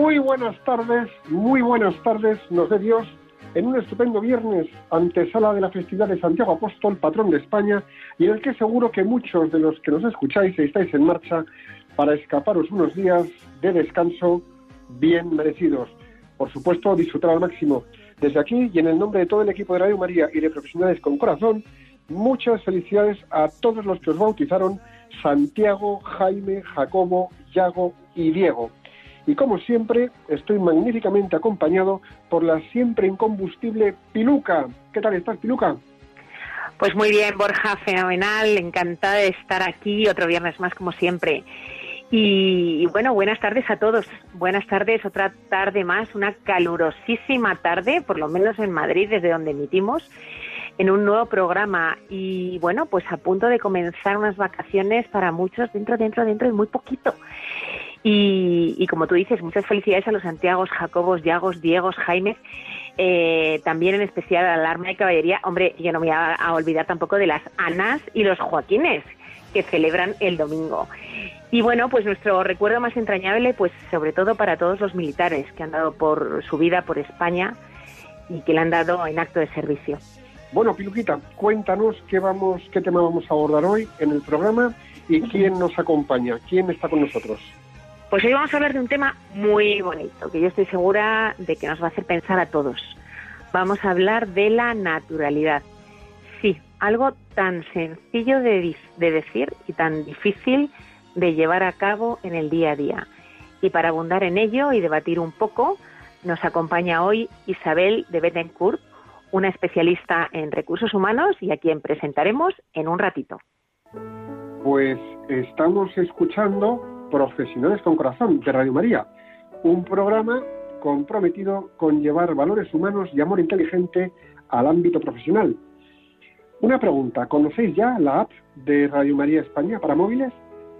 Muy buenas tardes, muy buenas tardes, nos dé Dios, en un estupendo viernes, antesala de la festividad de Santiago Apóstol, patrón de España, y en el que seguro que muchos de los que nos escucháis estáis en marcha para escaparos unos días de descanso bien merecidos. Por supuesto, disfrutar al máximo. Desde aquí y en el nombre de todo el equipo de Radio María y de Profesionales con Corazón, muchas felicidades a todos los que os bautizaron Santiago, Jaime, Jacobo, Yago y Diego. Y como siempre, estoy magníficamente acompañado por la siempre incombustible Piluca. ¿Qué tal estás, Piluca? Pues muy bien, Borja, fenomenal, encantada de estar aquí otro viernes más como siempre. Y, y bueno, buenas tardes a todos. Buenas tardes, otra tarde más, una calurosísima tarde, por lo menos en Madrid, desde donde emitimos, en un nuevo programa. Y bueno, pues a punto de comenzar unas vacaciones para muchos dentro, dentro, dentro de muy poquito. Y, y como tú dices, muchas felicidades a los Santiagos, Jacobos, Yagos, Diegos, Jaimes, eh, también en especial a la alarma de caballería. Hombre, yo no me voy a, a olvidar tampoco de las Anas y los Joaquines que celebran el domingo. Y bueno, pues nuestro recuerdo más entrañable, pues sobre todo para todos los militares que han dado por su vida por España y que le han dado en acto de servicio. Bueno, Piluquita, cuéntanos qué, vamos, qué tema vamos a abordar hoy en el programa y quién nos acompaña, quién está con nosotros. Pues hoy vamos a hablar de un tema muy bonito, que yo estoy segura de que nos va a hacer pensar a todos. Vamos a hablar de la naturalidad. Sí, algo tan sencillo de, de decir y tan difícil de llevar a cabo en el día a día. Y para abundar en ello y debatir un poco, nos acompaña hoy Isabel de Bettencourt, una especialista en recursos humanos y a quien presentaremos en un ratito. Pues estamos escuchando Profesionales con Corazón de Radio María, un programa comprometido con llevar valores humanos y amor inteligente al ámbito profesional. Una pregunta, ¿conocéis ya la app de Radio María España para móviles?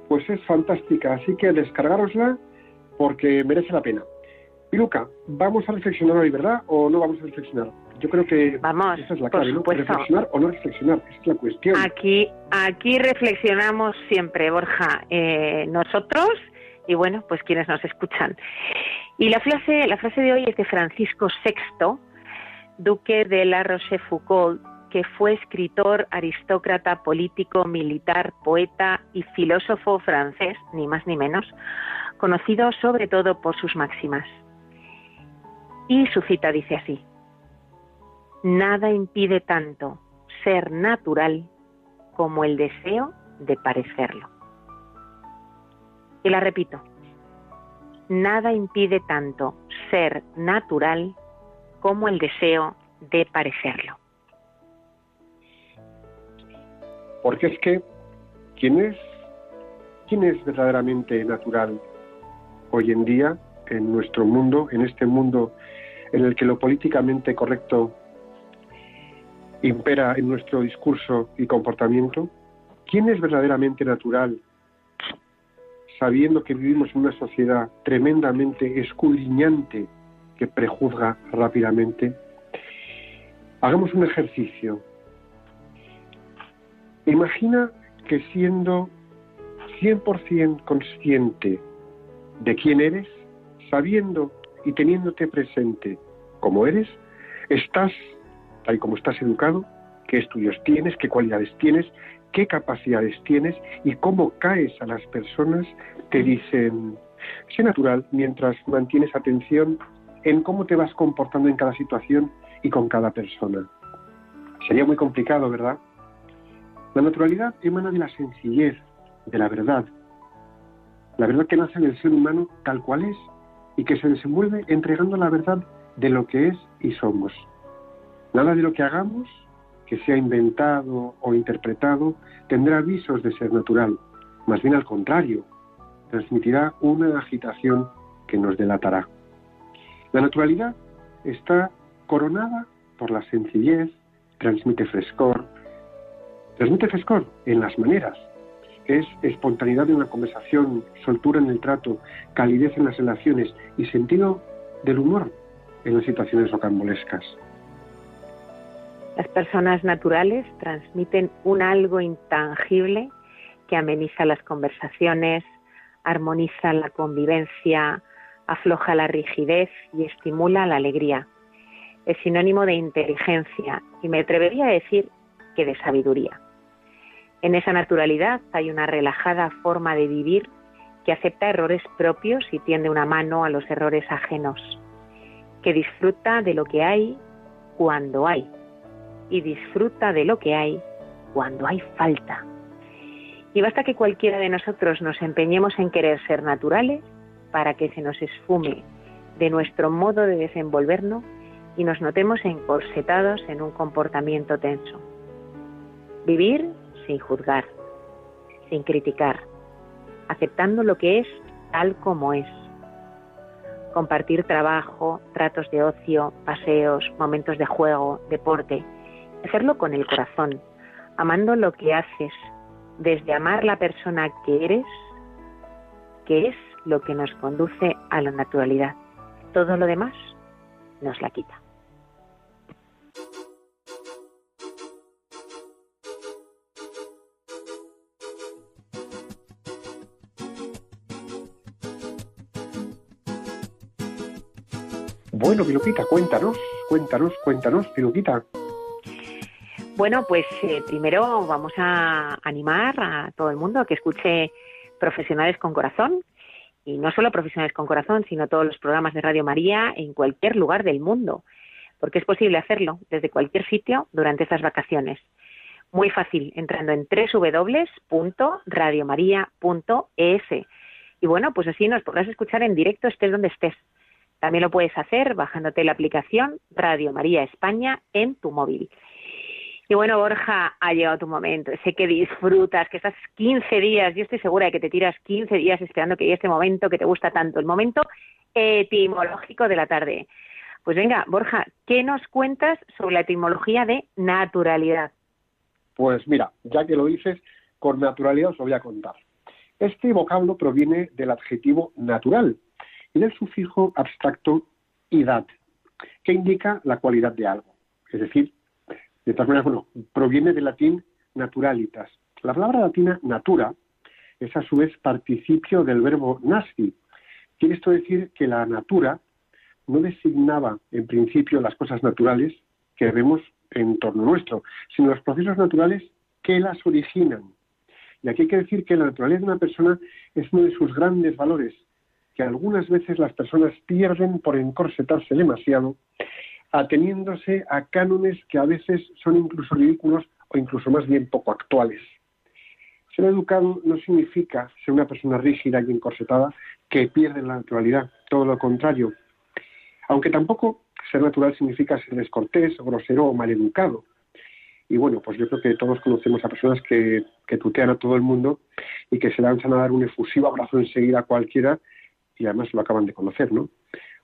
Pues es fantástica, así que descargarosla porque merece la pena. Piluca, vamos a reflexionar hoy, ¿verdad? ¿O no vamos a reflexionar? Yo creo que Vamos, esa es la clave, ¿no? Reflexionar o no reflexionar, esa es la cuestión. Aquí, aquí reflexionamos siempre, Borja, eh, nosotros y bueno, pues quienes nos escuchan. Y la frase, la frase de hoy es de Francisco VI, duque de La Rochefoucauld, que fue escritor, aristócrata, político, militar, poeta y filósofo francés, ni más ni menos, conocido sobre todo por sus máximas. Y su cita dice así: Nada impide tanto ser natural como el deseo de parecerlo. Y la repito, nada impide tanto ser natural como el deseo de parecerlo. Porque es que, ¿quién es, ¿quién es verdaderamente natural hoy en día en nuestro mundo, en este mundo en el que lo políticamente correcto impera en nuestro discurso y comportamiento? ¿Quién es verdaderamente natural sabiendo que vivimos en una sociedad tremendamente escudriñante que prejuzga rápidamente? Hagamos un ejercicio. Imagina que siendo 100% consciente de quién eres, sabiendo y teniéndote presente como eres, estás tal y como estás educado, qué estudios tienes, qué cualidades tienes, qué capacidades tienes y cómo caes a las personas te dicen, sé natural mientras mantienes atención en cómo te vas comportando en cada situación y con cada persona. Sería muy complicado, ¿verdad? La naturalidad emana de la sencillez, de la verdad. La verdad que nace en el ser humano tal cual es y que se desenvuelve entregando la verdad de lo que es y somos. Nada de lo que hagamos, que sea inventado o interpretado, tendrá avisos de ser natural. Más bien al contrario, transmitirá una agitación que nos delatará. La naturalidad está coronada por la sencillez, transmite frescor, transmite frescor en las maneras, es espontaneidad en la conversación, soltura en el trato, calidez en las relaciones y sentido del humor en las situaciones rocambolescas. Las personas naturales transmiten un algo intangible que ameniza las conversaciones, armoniza la convivencia, afloja la rigidez y estimula la alegría. Es sinónimo de inteligencia y me atrevería a decir que de sabiduría. En esa naturalidad hay una relajada forma de vivir que acepta errores propios y tiende una mano a los errores ajenos, que disfruta de lo que hay cuando hay y disfruta de lo que hay cuando hay falta. Y basta que cualquiera de nosotros nos empeñemos en querer ser naturales para que se nos esfume de nuestro modo de desenvolvernos y nos notemos encorsetados en un comportamiento tenso. Vivir sin juzgar, sin criticar, aceptando lo que es tal como es. Compartir trabajo, tratos de ocio, paseos, momentos de juego, deporte. Hacerlo con el corazón, amando lo que haces, desde amar la persona que eres, que es lo que nos conduce a la naturalidad. Todo lo demás nos la quita. Bueno, Piluquita, cuéntanos, cuéntanos, cuéntanos, Piluquita. Bueno, pues eh, primero vamos a animar a todo el mundo a que escuche Profesionales con Corazón, y no solo Profesionales con Corazón, sino todos los programas de Radio María en cualquier lugar del mundo, porque es posible hacerlo desde cualquier sitio durante estas vacaciones. Muy fácil, entrando en www.radiomaria.es. Y bueno, pues así nos podrás escuchar en directo estés donde estés. También lo puedes hacer bajándote la aplicación Radio María España en tu móvil. Y bueno, Borja, ha llegado tu momento. Sé que disfrutas, que estás 15 días, yo estoy segura de que te tiras 15 días esperando que llegue este momento que te gusta tanto, el momento etimológico de la tarde. Pues venga, Borja, ¿qué nos cuentas sobre la etimología de naturalidad? Pues mira, ya que lo dices, con naturalidad os lo voy a contar. Este vocablo proviene del adjetivo natural y del sufijo abstracto idad, que indica la cualidad de algo, es decir, de todas maneras, bueno, proviene del latín naturalitas. La palabra latina natura es a su vez participio del verbo nasci. Quiere esto decir que la natura no designaba en principio las cosas naturales que vemos en torno nuestro, sino los procesos naturales que las originan. Y aquí hay que decir que la naturaleza de una persona es uno de sus grandes valores, que algunas veces las personas pierden por encorsetarse demasiado ateniéndose a cánones que a veces son incluso ridículos o incluso más bien poco actuales. Ser educado no significa ser una persona rígida y encorsetada que pierde la naturalidad, todo lo contrario. Aunque tampoco ser natural significa ser descortés, grosero o maleducado. Y bueno, pues yo creo que todos conocemos a personas que, que tutean a todo el mundo y que se lanzan a dar un efusivo abrazo enseguida a cualquiera y además lo acaban de conocer, ¿no?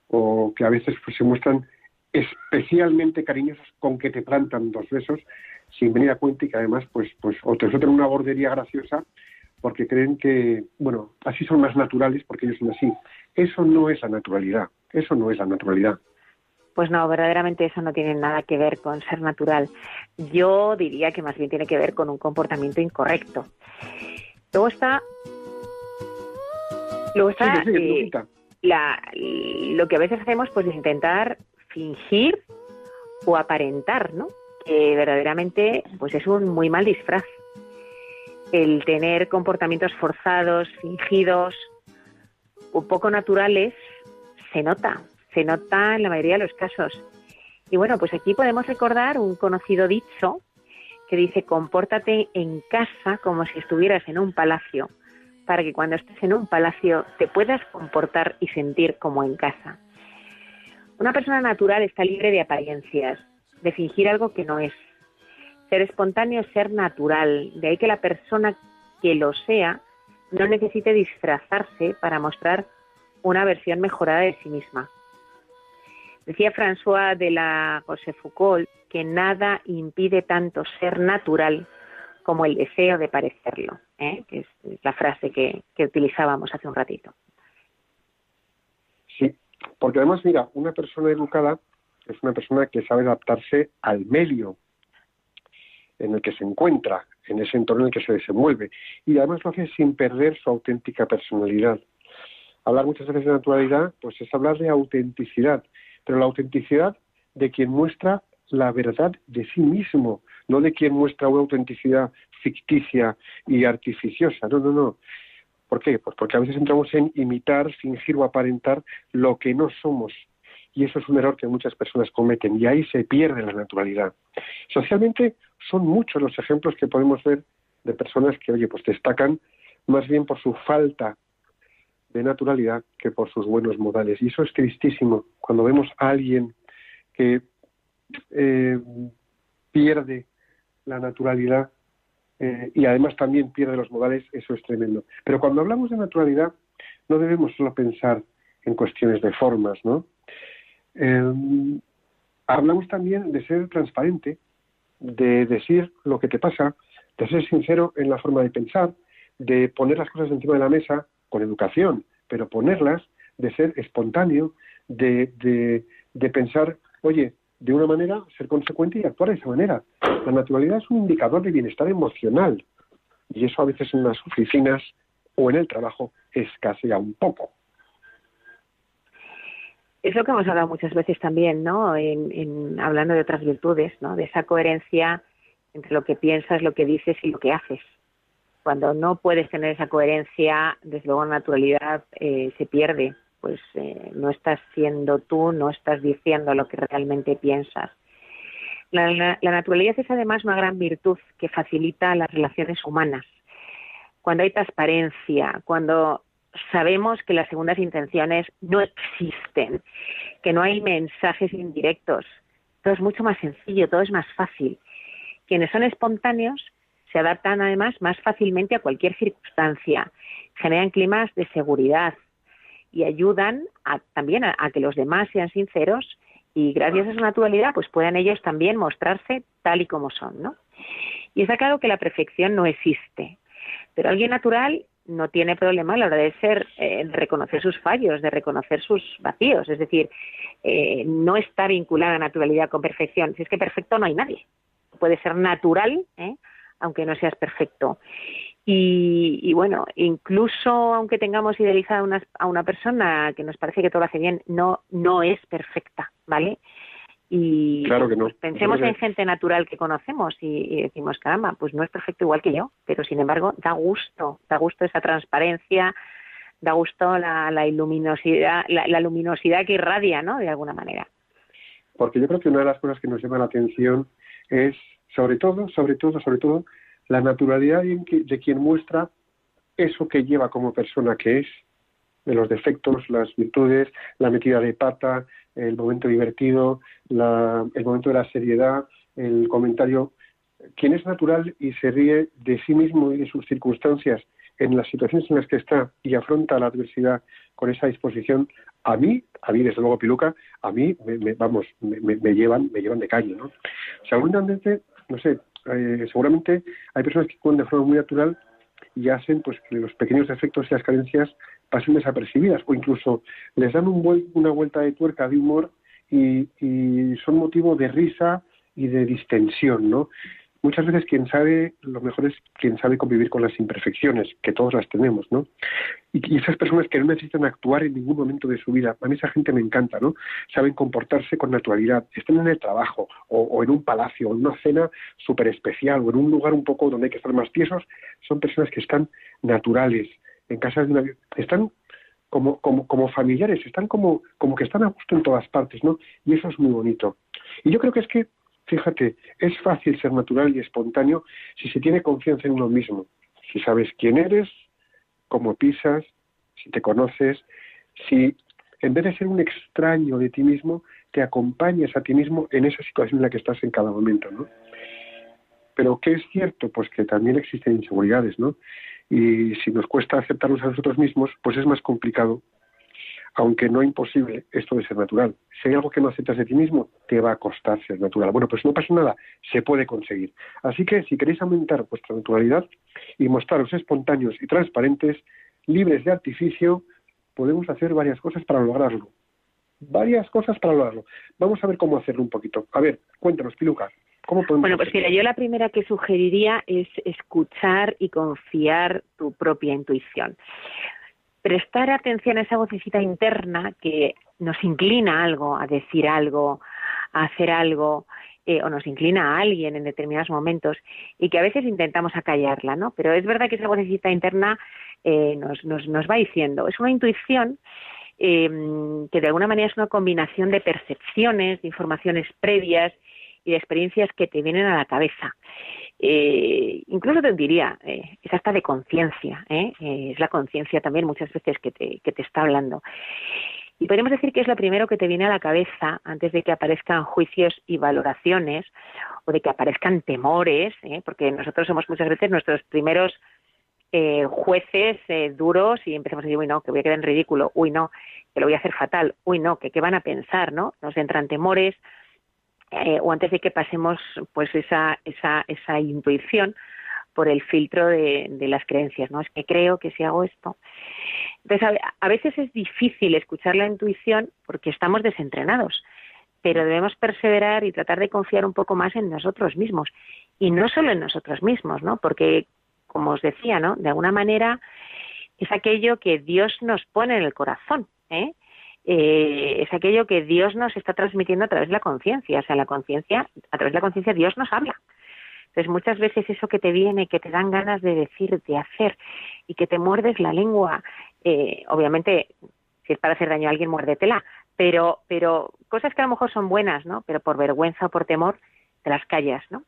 O que a veces pues, se muestran especialmente cariñosos con que te plantan dos besos sin venir a cuenta y que además pues pues o te sueltan una bordería graciosa porque creen que bueno así son más naturales porque ellos son así eso no es la naturalidad eso no es la naturalidad pues no, verdaderamente eso no tiene nada que ver con ser natural. Yo diría que más bien tiene que ver con un comportamiento incorrecto. Luego está, luego está eh, la, lo que a veces hacemos, pues intentar fingir o aparentar, ¿no? Que verdaderamente pues es un muy mal disfraz. El tener comportamientos forzados, fingidos o poco naturales se nota, se nota en la mayoría de los casos. Y bueno, pues aquí podemos recordar un conocido dicho que dice, compórtate en casa como si estuvieras en un palacio, para que cuando estés en un palacio te puedas comportar y sentir como en casa. Una persona natural está libre de apariencias, de fingir algo que no es. Ser espontáneo es ser natural, de ahí que la persona que lo sea no necesite disfrazarse para mostrar una versión mejorada de sí misma. Decía François de la José Foucault que nada impide tanto ser natural como el deseo de parecerlo, ¿eh? que es, la frase que, que utilizábamos hace un ratito. Sí, porque además, mira, una persona educada es una persona que sabe adaptarse al medio en el que se encuentra, en ese entorno en el que se desenvuelve. Y además lo hace sin perder su auténtica personalidad. Hablar muchas veces de naturalidad, pues es hablar de autenticidad, pero la autenticidad de quien muestra la verdad de sí mismo, no de quien muestra una autenticidad ficticia y artificiosa. No, no, no. ¿Por qué? Pues porque a veces entramos en imitar, fingir o aparentar lo que no somos. Y eso es un error que muchas personas cometen y ahí se pierde la naturalidad. Socialmente son muchos los ejemplos que podemos ver de personas que, oye, pues destacan más bien por su falta de naturalidad que por sus buenos modales. Y eso es tristísimo cuando vemos a alguien que eh, pierde la naturalidad eh, y además también pierde los modales, eso es tremendo. Pero cuando hablamos de naturalidad, no debemos solo pensar en cuestiones de formas, ¿no? Eh, hablamos también de ser transparente, de decir lo que te pasa, de ser sincero en la forma de pensar, de poner las cosas encima de la mesa con educación, pero ponerlas, de ser espontáneo, de, de, de pensar, oye, de una manera, ser consecuente y actuar de esa manera. La naturalidad es un indicador de bienestar emocional y eso a veces en las oficinas o en el trabajo escasea un poco. Es lo que hemos hablado muchas veces también, ¿no? En, hablando de otras virtudes, ¿no? De esa coherencia entre lo que piensas, lo que dices y lo que haces. Cuando no puedes tener esa coherencia, desde luego la naturalidad eh, se pierde pues eh, no estás siendo tú, no estás diciendo lo que realmente piensas. La, naturalidad es además una gran virtud que facilita las relaciones humanas. Cuando hay transparencia, cuando sabemos que las segundas intenciones no existen, que no hay mensajes indirectos, todo es mucho más sencillo, todo es más fácil. Quienes son espontáneos se adaptan además más fácilmente a cualquier circunstancia, generan climas de seguridad, y ayudan también a, que los demás sean sinceros y gracias a su naturalidad pues puedan ellos también mostrarse tal y como son, ¿no? Y está claro que la perfección no existe, pero alguien natural no tiene problema a la hora de ser, eh, de reconocer sus fallos, de reconocer sus vacíos, es decir, eh, no está vinculada a naturalidad con perfección. Si es que perfecto no hay nadie. Puede ser natural, ¿eh? aunque no seas perfecto. Y, bueno, incluso aunque tengamos idealizada una, a una persona que nos parece que todo lo hace bien, no, no es perfecta, ¿vale? Y claro que no. Pues pensemos en gente natural que conocemos y, decimos, caramba, pues no es perfecto igual que yo, pero sin embargo da gusto, da gusto esa transparencia, da gusto la, la luminosidad, la, la, luminosidad que irradia, ¿no? De alguna manera. Porque yo creo que una de las cosas que nos llama la atención es, sobre todo, sobre todo, sobre todo, la naturalidad de quien muestra eso que lleva como persona que es, de los defectos, las virtudes, la metida de pata, el momento divertido, el momento de la seriedad, el comentario. Quien es natural y se ríe de sí mismo y de sus circunstancias en las situaciones en las que está y afronta la adversidad con esa disposición, a mí, a mí desde luego Piluca, a mí, me, vamos, me, llevan, me llevan de calle, ¿no? Seguramente, no sé, eh, seguramente hay personas que actúan de forma muy natural y hacen pues que los pequeños defectos y las carencias pasen desapercibidas o incluso les dan un una vuelta de tuerca de humor y, y son motivo de risa y de distensión, ¿no? Muchas veces quien sabe, lo mejor es quien sabe convivir con las imperfecciones, que todos las tenemos, ¿no? Y, esas personas que no necesitan actuar en ningún momento de su vida, a mí esa gente me encanta, ¿no? Saben comportarse con naturalidad, estén en el trabajo, o, en un palacio, o en una cena súper especial, o en un lugar un poco donde hay que estar más tiesos, son personas que están naturales, en casa de una... están como, como, como familiares, están como, como que están a gusto en todas partes, ¿no? Y eso es muy bonito. Y yo creo que es que Fíjate, es fácil ser natural y espontáneo si se tiene confianza en uno mismo, si sabes quién eres, cómo pisas, si te conoces, si en vez de ser un extraño de ti mismo, te acompañas a ti mismo en esa situación en la que estás en cada momento, ¿no? Pero ¿qué es cierto? Pues que también existen inseguridades, ¿no? Y si nos cuesta aceptarnos a nosotros mismos, pues es más complicado aunque no imposible, esto de ser natural. Si hay algo que no aceptas de ti mismo, te va a costar ser natural. Bueno, pues no pasa nada, se puede conseguir. Así que si queréis aumentar vuestra naturalidad y mostraros espontáneos y transparentes, libres de artificio, podemos hacer varias cosas para lograrlo. Varias cosas para lograrlo. Vamos a ver cómo hacerlo un poquito. A ver, cuéntanos, Piluca. ¿Cómo podemos bueno, pues mira, yo la primera que sugeriría es escuchar y confiar tu propia intuición prestar atención a esa vocecita interna que nos inclina a algo, a decir algo, a hacer algo, eh, o nos inclina a alguien en determinados momentos y que a veces intentamos acallarla, ¿no? Pero es verdad que esa vocecita interna eh, nos, nos, nos, va diciendo, es una intuición eh, que de alguna manera es una combinación de percepciones, de informaciones previas y de experiencias que te vienen a la cabeza eh, incluso te diría, eh, es hasta de conciencia, ¿eh? ¿eh? es la conciencia también muchas veces que te, está hablando. Y podemos decir que es lo primero que te viene a la cabeza antes de que aparezcan juicios y valoraciones o de que aparezcan temores, ¿eh? porque nosotros somos muchas veces nuestros primeros jueces duros y empezamos a decir, uy, no, que voy a quedar en ridículo, uy, no, que lo voy a hacer fatal, uy, no, que qué van a pensar, ¿no? Nos entran temores, eh, o antes de que pasemos pues esa, esa, esa intuición por el filtro de, las creencias, ¿no? Es que creo que si hago esto. Entonces, a, veces es difícil escuchar la intuición porque estamos desentrenados, pero debemos perseverar y tratar de confiar un poco más en nosotros mismos. Y no solo en nosotros mismos, ¿no? Porque, como os decía, ¿no? De alguna manera es aquello que Dios nos pone en el corazón, ¿eh? Eh, es aquello que Dios nos está transmitiendo a través de la conciencia. O sea, la conciencia, a través de la conciencia Dios nos habla. Entonces, muchas veces eso que te viene, que te dan ganas de decir, de hacer, y que te muerdes la lengua, eh, obviamente, si es para hacer daño a alguien, muérdetela, pero, pero cosas que a lo mejor son buenas, ¿no? Pero por vergüenza o por temor, te las callas, ¿no?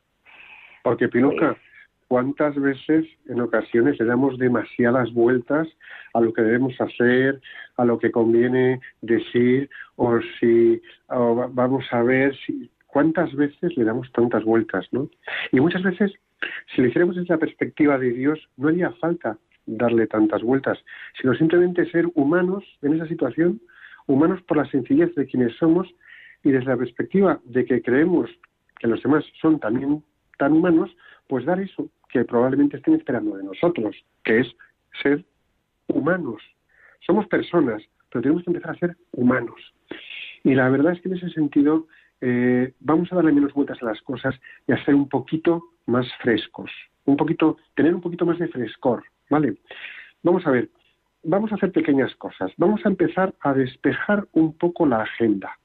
Porque, Pinuca, pues cuántas veces en ocasiones le damos demasiadas vueltas a lo que debemos hacer, a lo que conviene decir, o si vamos a ver si cuántas veces le damos tantas vueltas, ¿no? Y muchas veces, si lo hiciéramos desde la perspectiva de Dios, no haría falta darle tantas vueltas, sino simplemente ser humanos en esa situación, humanos por la sencillez de quienes somos y desde la perspectiva de que creemos que los demás son también tan humanos, pues dar eso, que probablemente estén esperando de nosotros, que es ser humanos. Somos personas, pero tenemos que empezar a ser humanos. Y la verdad es que en ese sentido eh, vamos a darle menos vueltas a las cosas y a ser un poquito más frescos, un poquito, tener un poquito más de frescor, ¿vale? Vamos a ver, vamos a hacer pequeñas cosas. Vamos a empezar a despejar un poco la agenda.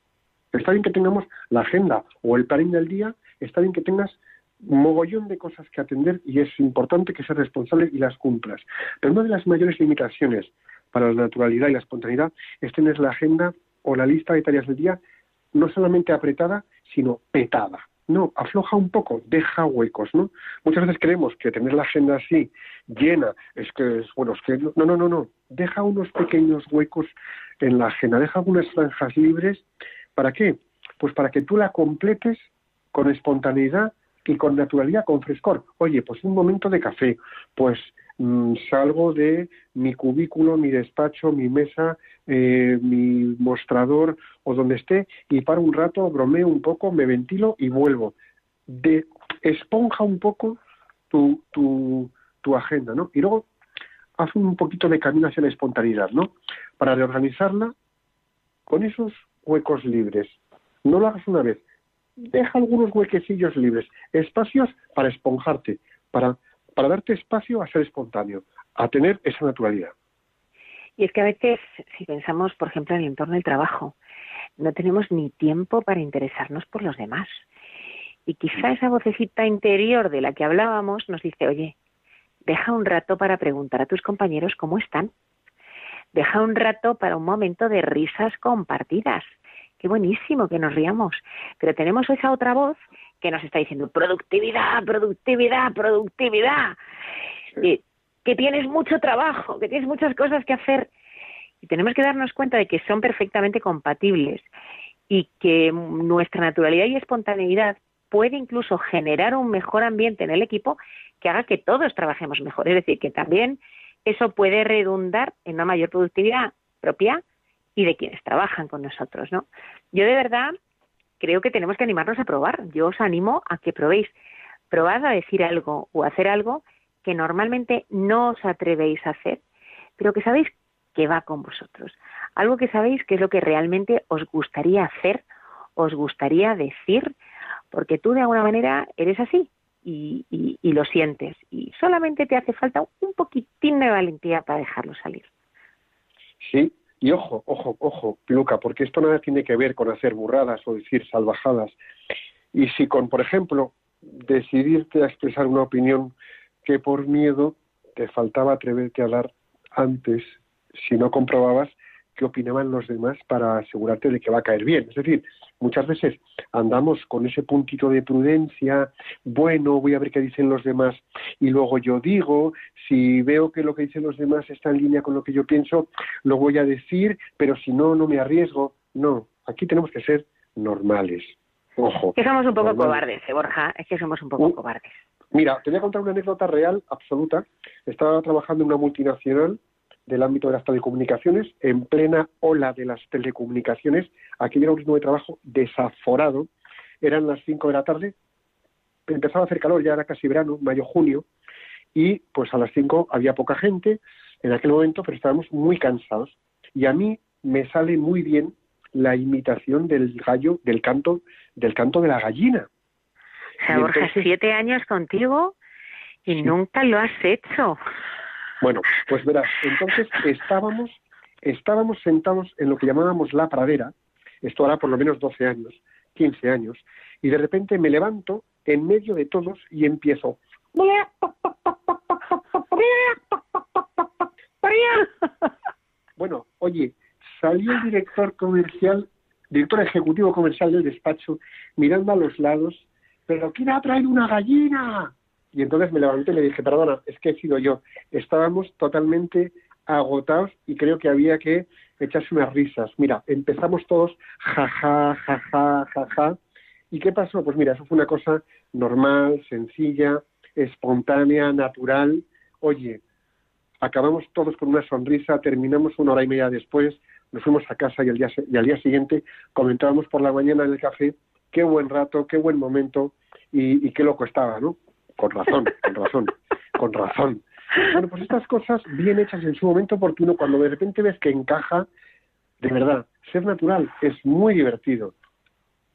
Está bien que tengamos la agenda o el plan del día, está bien que tengas mogollón de cosas que atender y es importante que seas responsable y las cumplas. Pero una de las mayores limitaciones para la naturalidad y la espontaneidad es tener la agenda o la lista de tareas del día no solamente apretada, sino petada. No, afloja un poco, deja huecos, ¿no? Muchas veces creemos que tener la agenda así, llena, es que es, bueno, es que no, no, no, no. Deja unos pequeños huecos en la agenda, deja algunas franjas libres. ¿Para qué? Pues para que tú la completes con espontaneidad y con naturalidad, con frescor. Oye, pues un momento de café, pues mm, salgo de mi cubículo, mi despacho, mi mesa, eh, mi mostrador o donde esté y paro un rato, bromeo un poco, me ventilo y vuelvo. De, esponja un poco tu, tu, tu agenda, ¿no? Y luego haz un poquito de camino hacia la espontaneidad, ¿no? Para reorganizarla con esos huecos libres. No lo hagas una vez, deja algunos huequecillos libres, espacios para esponjarte, para, darte espacio a ser espontáneo, a tener esa naturalidad. Y es que a veces, si pensamos, por ejemplo, en el entorno del trabajo, no tenemos ni tiempo para interesarnos por los demás. Y quizá esa vocecita interior de la que hablábamos nos dice, oye, deja un rato para preguntar a tus compañeros cómo están. Deja un rato para un momento de risas compartidas qué buenísimo que nos riamos. Pero tenemos esa otra voz que nos está diciendo productividad, productividad, productividad. que tienes mucho trabajo, que tienes muchas cosas que hacer. Y tenemos que darnos cuenta de que son perfectamente compatibles y que nuestra naturalidad y espontaneidad puede incluso generar un mejor ambiente en el equipo que haga que todos trabajemos mejor. Es decir, que también eso puede redundar en una mayor productividad propia y de quienes trabajan con nosotros, ¿no? Yo de verdad creo que tenemos que animarnos a probar. Yo os animo a que probéis. Probad a decir algo o hacer algo que normalmente no os atrevéis a hacer, pero que sabéis que va con vosotros. Algo que sabéis que es lo que realmente os gustaría hacer, os gustaría decir, porque tú de alguna manera eres así y, y lo sientes. Y solamente te hace falta un poquitín de valentía para dejarlo salir. Sí, y ojo, ojo, ojo, Luca, porque esto nada tiene que ver con hacer burradas o decir salvajadas. Y si con, por ejemplo, decidirte a expresar una opinión que por miedo te faltaba atreverte a dar antes, si no comprobabas qué opinaban los demás para asegurarte de que va a caer bien. Es decir, muchas veces andamos con ese puntito de prudencia, bueno, voy a ver qué dicen los demás y luego yo digo, si veo que lo que dicen los demás está en línea con lo que yo pienso, lo voy a decir, pero si no, no me arriesgo. No, aquí tenemos que ser normales. Ojo. Que somos un poco cobardes, ¿eh, Borja, es que somos un poco uh, cobardes. Mira, te voy a contar una anécdota real, absoluta. Estaba trabajando en una multinacional del ámbito de las telecomunicaciones, en plena ola de las telecomunicaciones, aquí era un ritmo de trabajo desaforado, eran las 5 de la tarde, empezaba a hacer calor, ya era casi verano, mayo, junio, y pues a las 5 había poca gente en aquel momento, pero estábamos muy cansados. Y a mí me sale muy bien la imitación del gallo, del canto, del canto de la gallina. O sea, Borja, siete años contigo y nunca lo has hecho. Bueno, pues verás, entonces estábamos, estábamos sentados en lo que llamábamos la pradera, esto hará por lo menos 12 años, 15 años, y de repente me levanto en medio de todos y empiezo. Bueno, oye, salió el director comercial, director ejecutivo comercial del despacho, mirando a los lados, pero ¿quién ha traído una gallina? Y entonces me levanté y le dije, perdona, es que he sido yo. Estábamos totalmente agotados y creo que había que echarse unas risas. Mira, empezamos todos jaja, jaja, jaja. ¿Y qué pasó? Pues mira, eso fue una cosa normal, sencilla, espontánea, natural. Oye, acabamos todos con una sonrisa, terminamos una hora y media después, nos fuimos a casa y al día, siguiente comentábamos por la mañana en el café qué buen rato, qué buen momento y, y qué loco estaba, ¿no? Con razón, con razón, con razón. Bueno, pues estas cosas bien hechas en su momento oportuno, cuando de repente ves que encaja, de verdad, ser natural es muy divertido,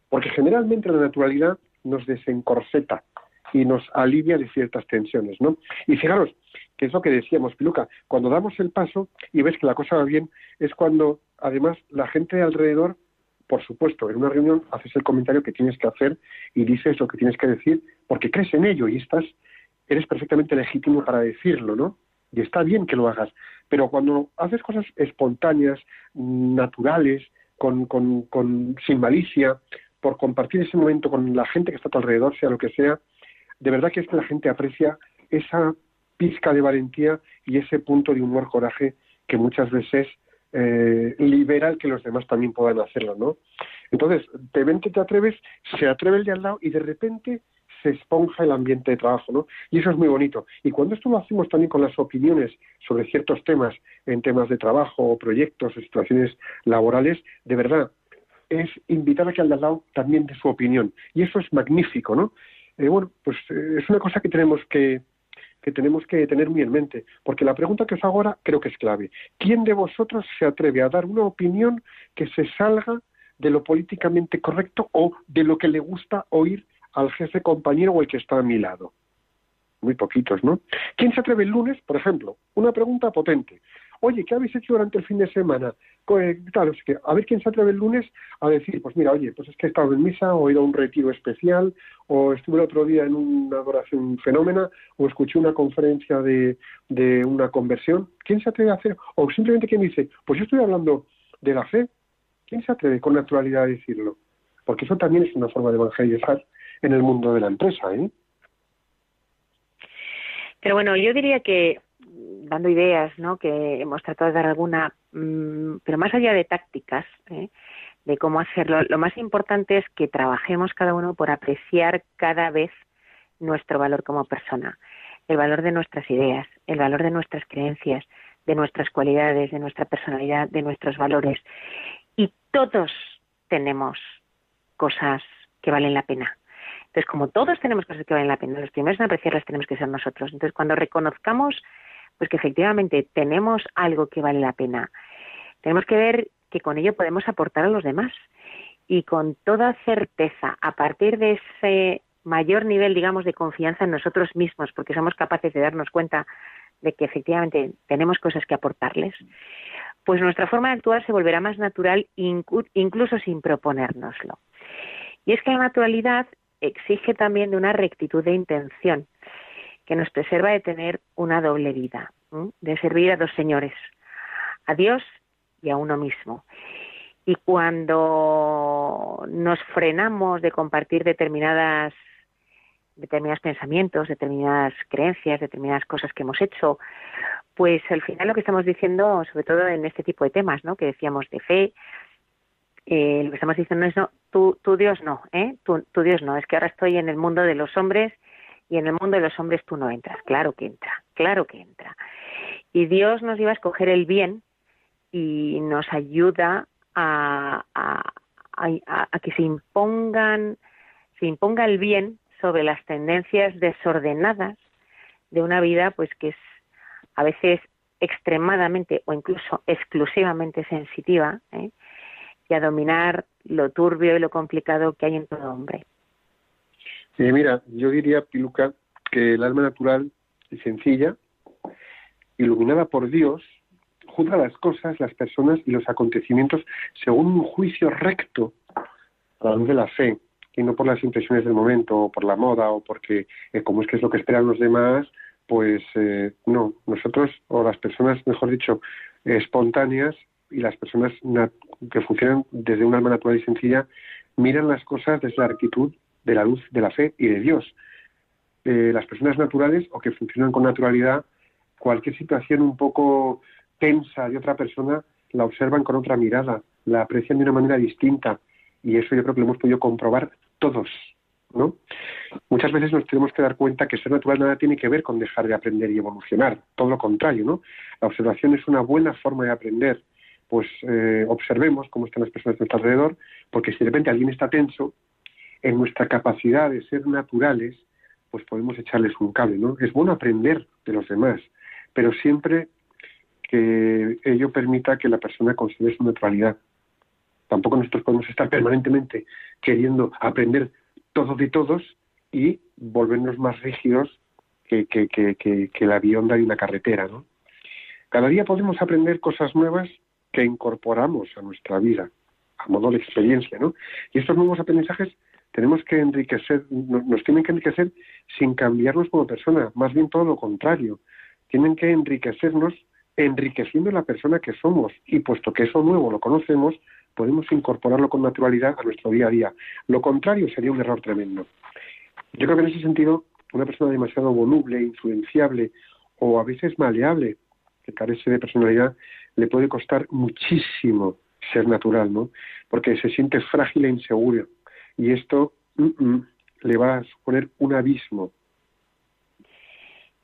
porque generalmente la naturalidad nos desencorseta y nos alivia de ciertas tensiones, ¿no? Y fijaros, que es lo que decíamos, Piluca, cuando damos el paso y ves que la cosa va bien, es cuando además la gente de alrededor por supuesto, en una reunión haces el comentario que tienes que hacer y dices lo que tienes que decir porque crees en ello y estás, eres perfectamente legítimo para decirlo, ¿no? Y está bien que lo hagas. Pero cuando haces cosas espontáneas, naturales, con, con, con, sin malicia, por compartir ese momento con la gente que está a tu alrededor, sea lo que sea, de verdad que es que la gente aprecia esa pizca de valentía y ese punto de humor, coraje que muchas veces eh, libera el que los demás también puedan hacerlo, ¿no? Entonces, de repente te atreves, se atreve el de al lado y de repente se esponja el ambiente de trabajo, ¿no? Y eso es muy bonito. Y cuando esto lo hacemos también con las opiniones sobre ciertos temas, en temas de trabajo, o proyectos, situaciones laborales, de verdad, es invitar a que al de al lado también dé su opinión. Y eso es magnífico, ¿no? Eh, bueno, pues eh, es una cosa que tenemos que, que tenemos que tener muy en mente, porque la pregunta que os hago ahora creo que es clave. ¿Quién de vosotros se atreve a dar una opinión que se salga de lo políticamente correcto o de lo que le gusta oír al jefe compañero o el que está a mi lado? Muy poquitos, ¿no? ¿Quién se atreve el lunes, por ejemplo? Una pregunta potente oye, ¿qué habéis hecho durante el fin de semana? Claro, que a ver quién se atreve el lunes a decir, pues mira, oye, pues es que he estado en misa, o he ido a un retiro especial, o estuve el otro día en una adoración fenómena, o escuché una conferencia de, de una conversión. ¿Quién se atreve a hacer? O simplemente quién dice, pues yo estoy hablando de la fe. ¿Quién se atreve con naturalidad a decirlo? Porque eso también es una forma de evangelizar en el mundo de la empresa, ¿eh? Pero bueno, yo diría que dando ideas, ¿no? Que hemos tratado de dar alguna, mm, pero más allá de tácticas, ¿eh? de cómo hacerlo, lo más importante es que trabajemos cada uno por apreciar cada vez nuestro valor como persona, el valor de nuestras ideas, el valor de nuestras creencias, de nuestras cualidades, de nuestra personalidad, de nuestros valores. Y todos tenemos cosas que valen la pena. Entonces, como todos tenemos cosas que valen la pena, los primeros en apreciarlas tenemos que ser nosotros. Entonces, cuando reconozcamos pues que efectivamente tenemos algo que vale la pena, tenemos que ver que con ello podemos aportar a los demás. Y con toda certeza, a partir de ese mayor nivel, digamos, de confianza en nosotros mismos, porque somos capaces de darnos cuenta de que efectivamente tenemos cosas que aportarles, pues nuestra forma de actuar se volverá más natural incluso sin proponérnoslo. Y es que la naturalidad exige también de una rectitud de intención que nos preserva de tener una doble vida, de servir a dos señores, a Dios y a uno mismo. Y cuando nos frenamos de compartir determinadas determinados pensamientos, determinadas creencias, determinadas cosas que hemos hecho, pues al final lo que estamos diciendo, sobre todo en este tipo de temas, ¿no? Que decíamos de fe, eh, lo que estamos diciendo es no, tú, Dios no, ¿eh? Tu, Dios no, es que ahora estoy en el mundo de los hombres y en el mundo de los hombres tú no entras, claro que entra, claro que entra. Y Dios nos iba a escoger el bien y nos ayuda a, que se impongan, se imponga el bien sobre las tendencias desordenadas de una vida pues que es a veces extremadamente o incluso exclusivamente sensitiva ¿eh? y a dominar lo turbio y lo complicado que hay en todo hombre. Sí, mira, yo diría, Piluca, que el alma natural y sencilla, iluminada por Dios, juzga las cosas, las personas y los acontecimientos según un juicio recto a la luz de la fe, y no por las impresiones del momento o por la moda o porque eh, como es que es lo que esperan los demás, pues eh, no, nosotros o las personas, mejor dicho, espontáneas y las personas que funcionan desde un alma natural y sencilla miran las cosas desde la rectitud de la luz de la fe y de Dios. Eh, las personas naturales o que funcionan con naturalidad, cualquier situación un poco tensa de otra persona la observan con otra mirada, la aprecian de una manera distinta y eso yo creo que lo hemos podido comprobar todos, ¿no? Muchas veces nos tenemos que dar cuenta que ser natural nada tiene que ver con dejar de aprender y evolucionar, todo lo contrario, ¿no? La observación es una buena forma de aprender, pues eh, observemos cómo están las personas de nuestro alrededor, porque si de repente alguien está tenso, en nuestra capacidad de ser naturales, pues podemos echarles un cable, ¿no? Es bueno aprender de los demás, pero siempre que ello permita que la persona considere su naturalidad Tampoco nosotros podemos estar permanentemente queriendo aprender todo de todos y volvernos más rígidos que, que, que, que, la bionda de una carretera. ¿no? Cada día podemos aprender cosas nuevas que incorporamos a nuestra vida, a modo de experiencia. ¿no? Y estos nuevos aprendizajes tenemos que enriquecer, nos tienen que enriquecer sin cambiarnos como persona, más bien todo lo contrario. Tienen que enriquecernos enriqueciendo la persona que somos y puesto que eso nuevo lo conocemos, podemos incorporarlo con naturalidad a nuestro día a día. Lo contrario sería un error tremendo. Yo creo que en ese sentido, una persona demasiado voluble, influenciable o a veces maleable, que carece de personalidad, le puede costar muchísimo ser natural, ¿no? Porque se siente frágil e inseguro. Y esto mm, mm, le va a suponer un abismo.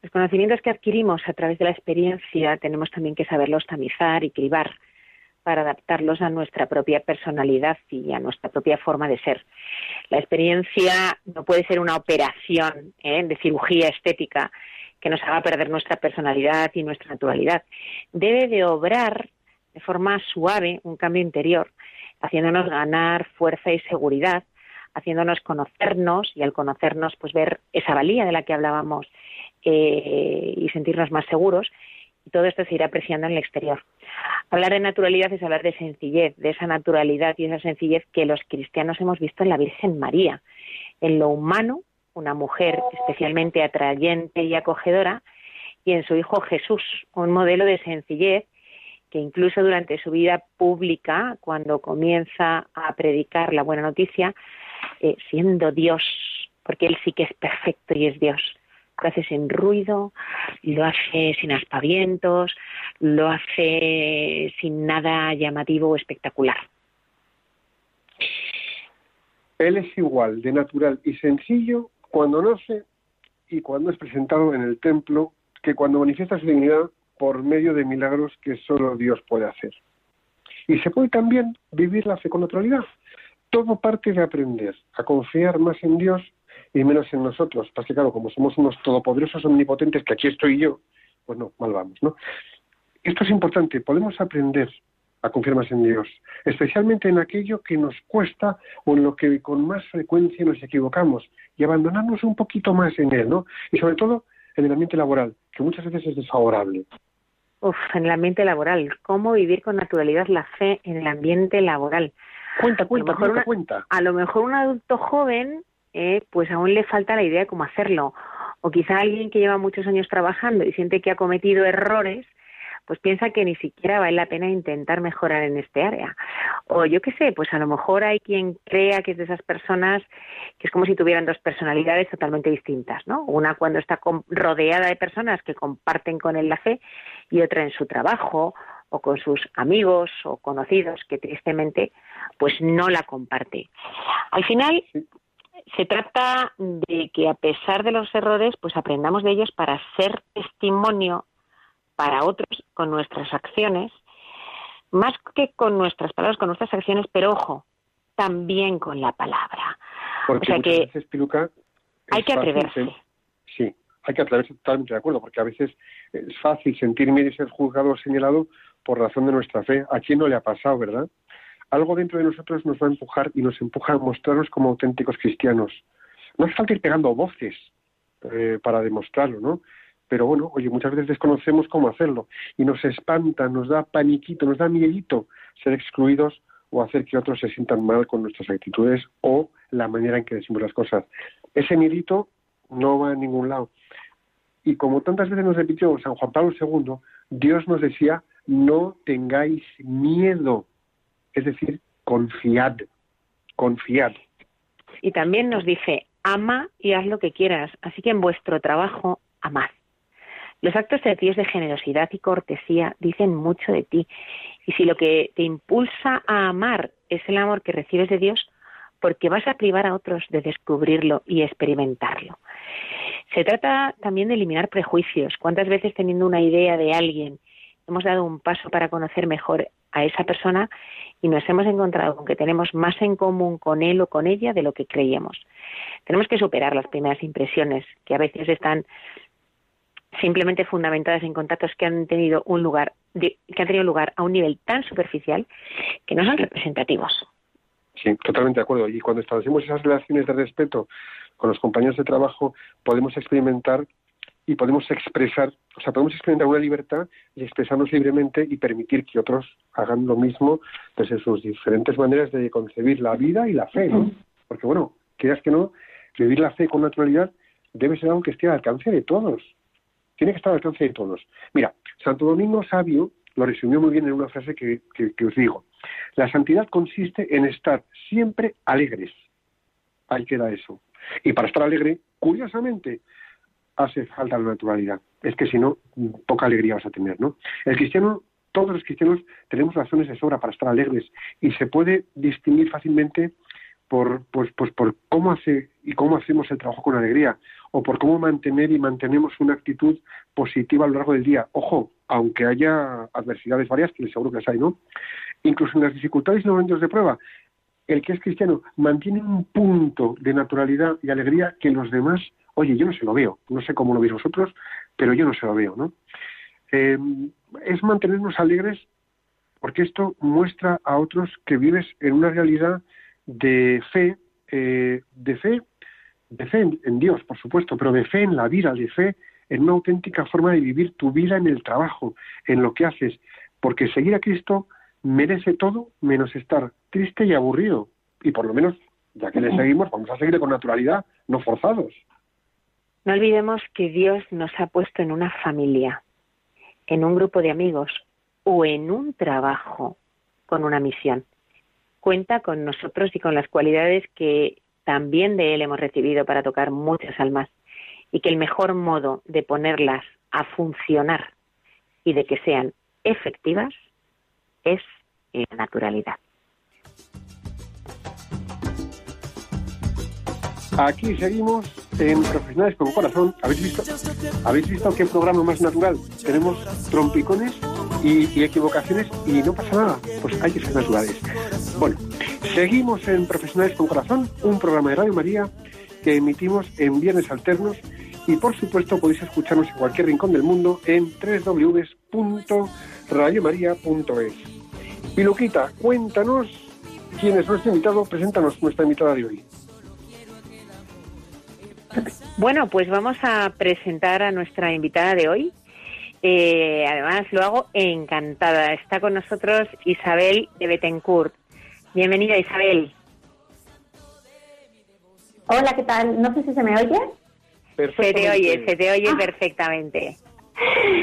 Los conocimientos que adquirimos a través de la experiencia tenemos también que saberlos tamizar y cribar para adaptarlos a nuestra propia personalidad y a nuestra propia forma de ser. La experiencia no puede ser una operación ¿eh? de cirugía estética que nos haga perder nuestra personalidad y nuestra naturalidad. Debe de obrar de forma suave un cambio interior, haciéndonos ganar fuerza y seguridad, haciéndonos conocernos y al conocernos pues ver esa valía de la que hablábamos eh, y sentirnos más seguros y todo esto se irá apreciando en el exterior. Hablar de naturalidad es hablar de sencillez, de esa naturalidad y esa sencillez que los cristianos hemos visto en la Virgen María. En lo humano, una mujer especialmente atrayente y acogedora, y en su Hijo Jesús, un modelo de sencillez que incluso durante su vida pública, cuando comienza a predicar la buena noticia, eh, siendo Dios, porque Él sí que es perfecto y es Dios, lo hace sin ruido, lo hace sin aspavientos, lo hace sin nada llamativo o espectacular. Él es igual de natural y sencillo cuando nace y cuando es presentado en el templo que cuando manifiesta su dignidad por medio de milagros que solo Dios puede hacer. Y se puede también vivir la fe con naturalidad. Todo parte de aprender a confiar más en Dios y menos en nosotros. Porque claro, como somos unos todopoderosos omnipotentes, que aquí estoy yo, pues no, mal vamos, ¿no? Esto es importante, podemos aprender a confiar más en Dios, especialmente en aquello que nos cuesta o en lo que con más frecuencia nos equivocamos y abandonarnos un poquito más en Él, ¿no? Y sobre todo en el ambiente laboral, que muchas veces es desfavorable. Uf, en el ambiente laboral, ¿cómo vivir con naturalidad la fe en el ambiente laboral? Cuenta, cuenta, a lo mejor, una, cuenta. A lo mejor un adulto joven, eh, pues aún le falta la idea de cómo hacerlo. O quizá alguien que lleva muchos años trabajando y siente que ha cometido errores, pues piensa que ni siquiera vale la pena intentar mejorar en este área. O yo qué sé, pues a lo mejor hay quien crea que es de esas personas que es como si tuvieran dos personalidades totalmente distintas, ¿no? Una cuando está rodeada de personas que comparten con él la fe y otra en su trabajo o con sus amigos o conocidos que tristemente pues no la comparte. Al final se trata de que a pesar de los errores pues aprendamos de ellos para ser testimonio para otros con nuestras acciones, más que con nuestras palabras, con nuestras acciones, pero ojo, también con la palabra. Porque o sea que veces, Piluca, hay que atreverse. sí, hay que atreverse totalmente de acuerdo, porque a veces es fácil sentir miedo y ser juzgado o señalado por razón de nuestra fe. ¿A quién no le ha pasado, verdad? Algo dentro de nosotros nos va a empujar y nos empuja a mostrarnos como auténticos cristianos. No hace falta ir pegando voces eh, para demostrarlo, ¿no? pero bueno, oye, muchas veces desconocemos cómo hacerlo y nos espanta, nos da paniquito, nos da miedito ser excluidos o hacer que otros se sientan mal con nuestras actitudes o la manera en que decimos las cosas. Ese miedito no va a ningún lado. Y como tantas veces nos repitió San Juan Pablo II, Dios nos decía, no tengáis miedo, es decir, confiad, confiad. Y también nos dice, ama y haz lo que quieras, así que en vuestro trabajo amad. Los actos sencillos de generosidad y cortesía dicen mucho de ti. Y si lo que te impulsa a amar es el amor que recibes de Dios, porque vas a privar a otros de descubrirlo y experimentarlo. Se trata también de eliminar prejuicios. ¿Cuántas veces teniendo una idea de alguien hemos dado un paso para conocer mejor a esa persona y nos hemos encontrado con que tenemos más en común con él o con ella de lo que creíamos? Tenemos que superar las primeras impresiones que a veces están simplemente fundamentadas en contactos que han tenido un lugar que han tenido lugar a un nivel tan superficial que no son representativos. Sí, totalmente de acuerdo. Y cuando establecemos esas relaciones de respeto con los compañeros de trabajo, podemos experimentar y podemos expresar, o sea, podemos experimentar una libertad y expresarnos libremente y permitir que otros hagan lo mismo desde sus diferentes maneras de concebir la vida y la fe, ¿no? Porque bueno, quieras que no, vivir la fe con naturalidad debe ser algo que esté al alcance de todos tiene que estar al alcance de todos. Mira, Santo Domingo Sabio lo resumió muy bien en una frase que, os digo. La santidad consiste en estar siempre alegres. Ahí queda eso. Y para estar alegre, curiosamente, hace falta la naturalidad. Es que si no, poca alegría vas a tener, ¿no? El cristiano, todos los cristianos tenemos razones de sobra para estar alegres y se puede distinguir fácilmente por, pues, pues por cómo hace y cómo hacemos el trabajo con alegría o por cómo mantener y mantenemos una actitud positiva a lo largo del día. Ojo, aunque haya adversidades varias, que seguro que las hay, ¿no? Incluso en las dificultades y los momentos de prueba, el que es cristiano mantiene un punto de naturalidad y alegría que los demás, oye, yo no se lo veo, no sé cómo lo veis vosotros, pero yo no se lo veo, ¿no? Eh, es mantenernos alegres porque esto muestra a otros que vives en una realidad de fe, eh, de fe, de fe en, Dios, por supuesto, pero de fe en la vida, de fe en una auténtica forma de vivir tu vida en el trabajo, en lo que haces, porque seguir a Cristo merece todo menos estar triste y aburrido. Y por lo menos, ya que le seguimos, vamos a seguirle con naturalidad, no forzados. No olvidemos que Dios nos ha puesto en una familia, en un grupo de amigos o en un trabajo con una misión cuenta con nosotros y con las cualidades que también de Él hemos recibido para tocar muchas almas y que el mejor modo de ponerlas a funcionar y de que sean efectivas es la naturalidad. Aquí seguimos en Profesionales con Corazón. ¿Habéis visto, ¿Habéis visto qué programa más natural? Tenemos trompicones y, y equivocaciones y no pasa nada. Pues hay que ser naturales. Bueno, seguimos en Profesionales con Corazón, un programa de Radio María que emitimos en viernes alternos y por supuesto podéis escucharnos en cualquier rincón del mundo en www.radiomaria.es. Y cuéntanos quién es nuestro invitado, preséntanos nuestra invitada de hoy. Bueno, pues vamos a presentar a nuestra invitada de hoy. Eh, además, lo hago encantada. Está con nosotros Isabel de Betancourt. Bienvenida, Isabel. Hola, ¿qué tal? No sé si se me oye. Se te oye, se te oye perfectamente.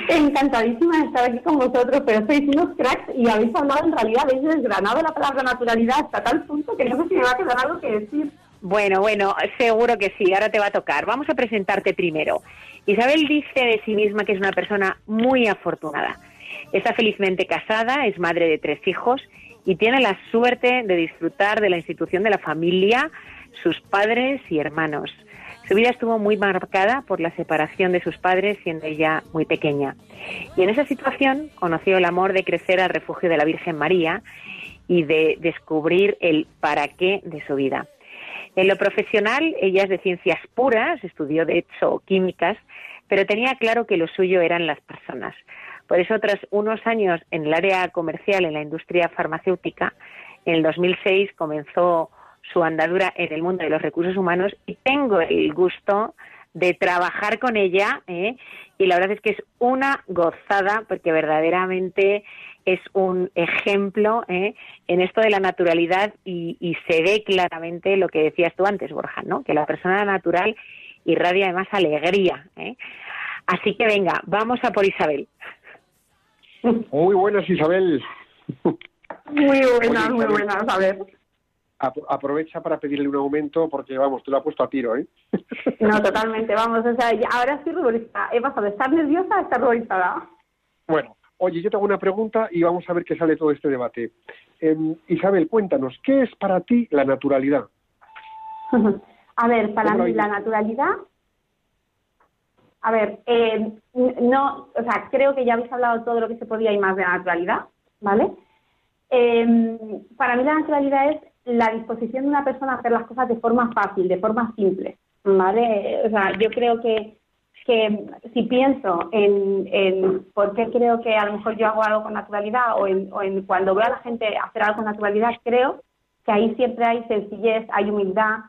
Encantadísima de estar aquí con vosotros, pero sois unos cracks y habéis hablado, en realidad, habéis desgranado la palabra naturalidad hasta tal punto que no sé si me va a quedar algo que decir. Bueno, bueno, seguro que sí, ahora te va a tocar. Vamos a presentarte primero. Isabel dice de sí misma que es una persona muy afortunada. Está felizmente casada, es madre de tres hijos y tiene la suerte de disfrutar de la institución de la familia, sus padres y hermanos. Su vida estuvo muy marcada por la separación de sus padres siendo ella muy pequeña. Y en esa situación conoció el amor de crecer al refugio de la Virgen María y de descubrir el para qué de su vida. En lo profesional, ella es de ciencias puras, estudió de hecho químicas, pero tenía claro que lo suyo eran las personas. Por eso, tras unos años en el área comercial, en la industria farmacéutica, en el 2006 comenzó su andadura en el mundo de los recursos humanos y tengo el gusto de trabajar con ella ¿eh? y la verdad es que es una gozada porque verdaderamente es un ejemplo ¿eh? en esto de la naturalidad y, y, se ve claramente lo que decías tú antes, Borja, ¿no? que la persona natural irradia además alegría. ¿eh? Así que venga, vamos a por Isabel. Muy buenas, Isabel. Muy buenas, muy buenas, a ver aprovecha para pedirle un aumento porque, vamos, te lo ha puesto a tiro, ¿eh? No, totalmente, vamos, o sea, ahora estoy ruborizada. He pasado de estar nerviosa a estar ruborizada. Bueno, oye, yo tengo una pregunta y vamos a ver qué sale todo este debate. Eh, Isabel, cuéntanos, ¿qué es para ti la naturalidad? a ver, para mí la naturalidad... A ver, eh, no, o sea, creo que ya habéis hablado todo lo que se podía y más de la naturalidad, ¿vale? Eh, para mí la naturalidad es la disposición de una persona a hacer las cosas de forma fácil, de forma simple, ¿vale? O sea, yo creo que, que si pienso en, en por qué creo que a lo mejor yo hago algo con naturalidad o en, o en cuando veo a la gente hacer algo con naturalidad, creo que ahí siempre hay sencillez, hay humildad,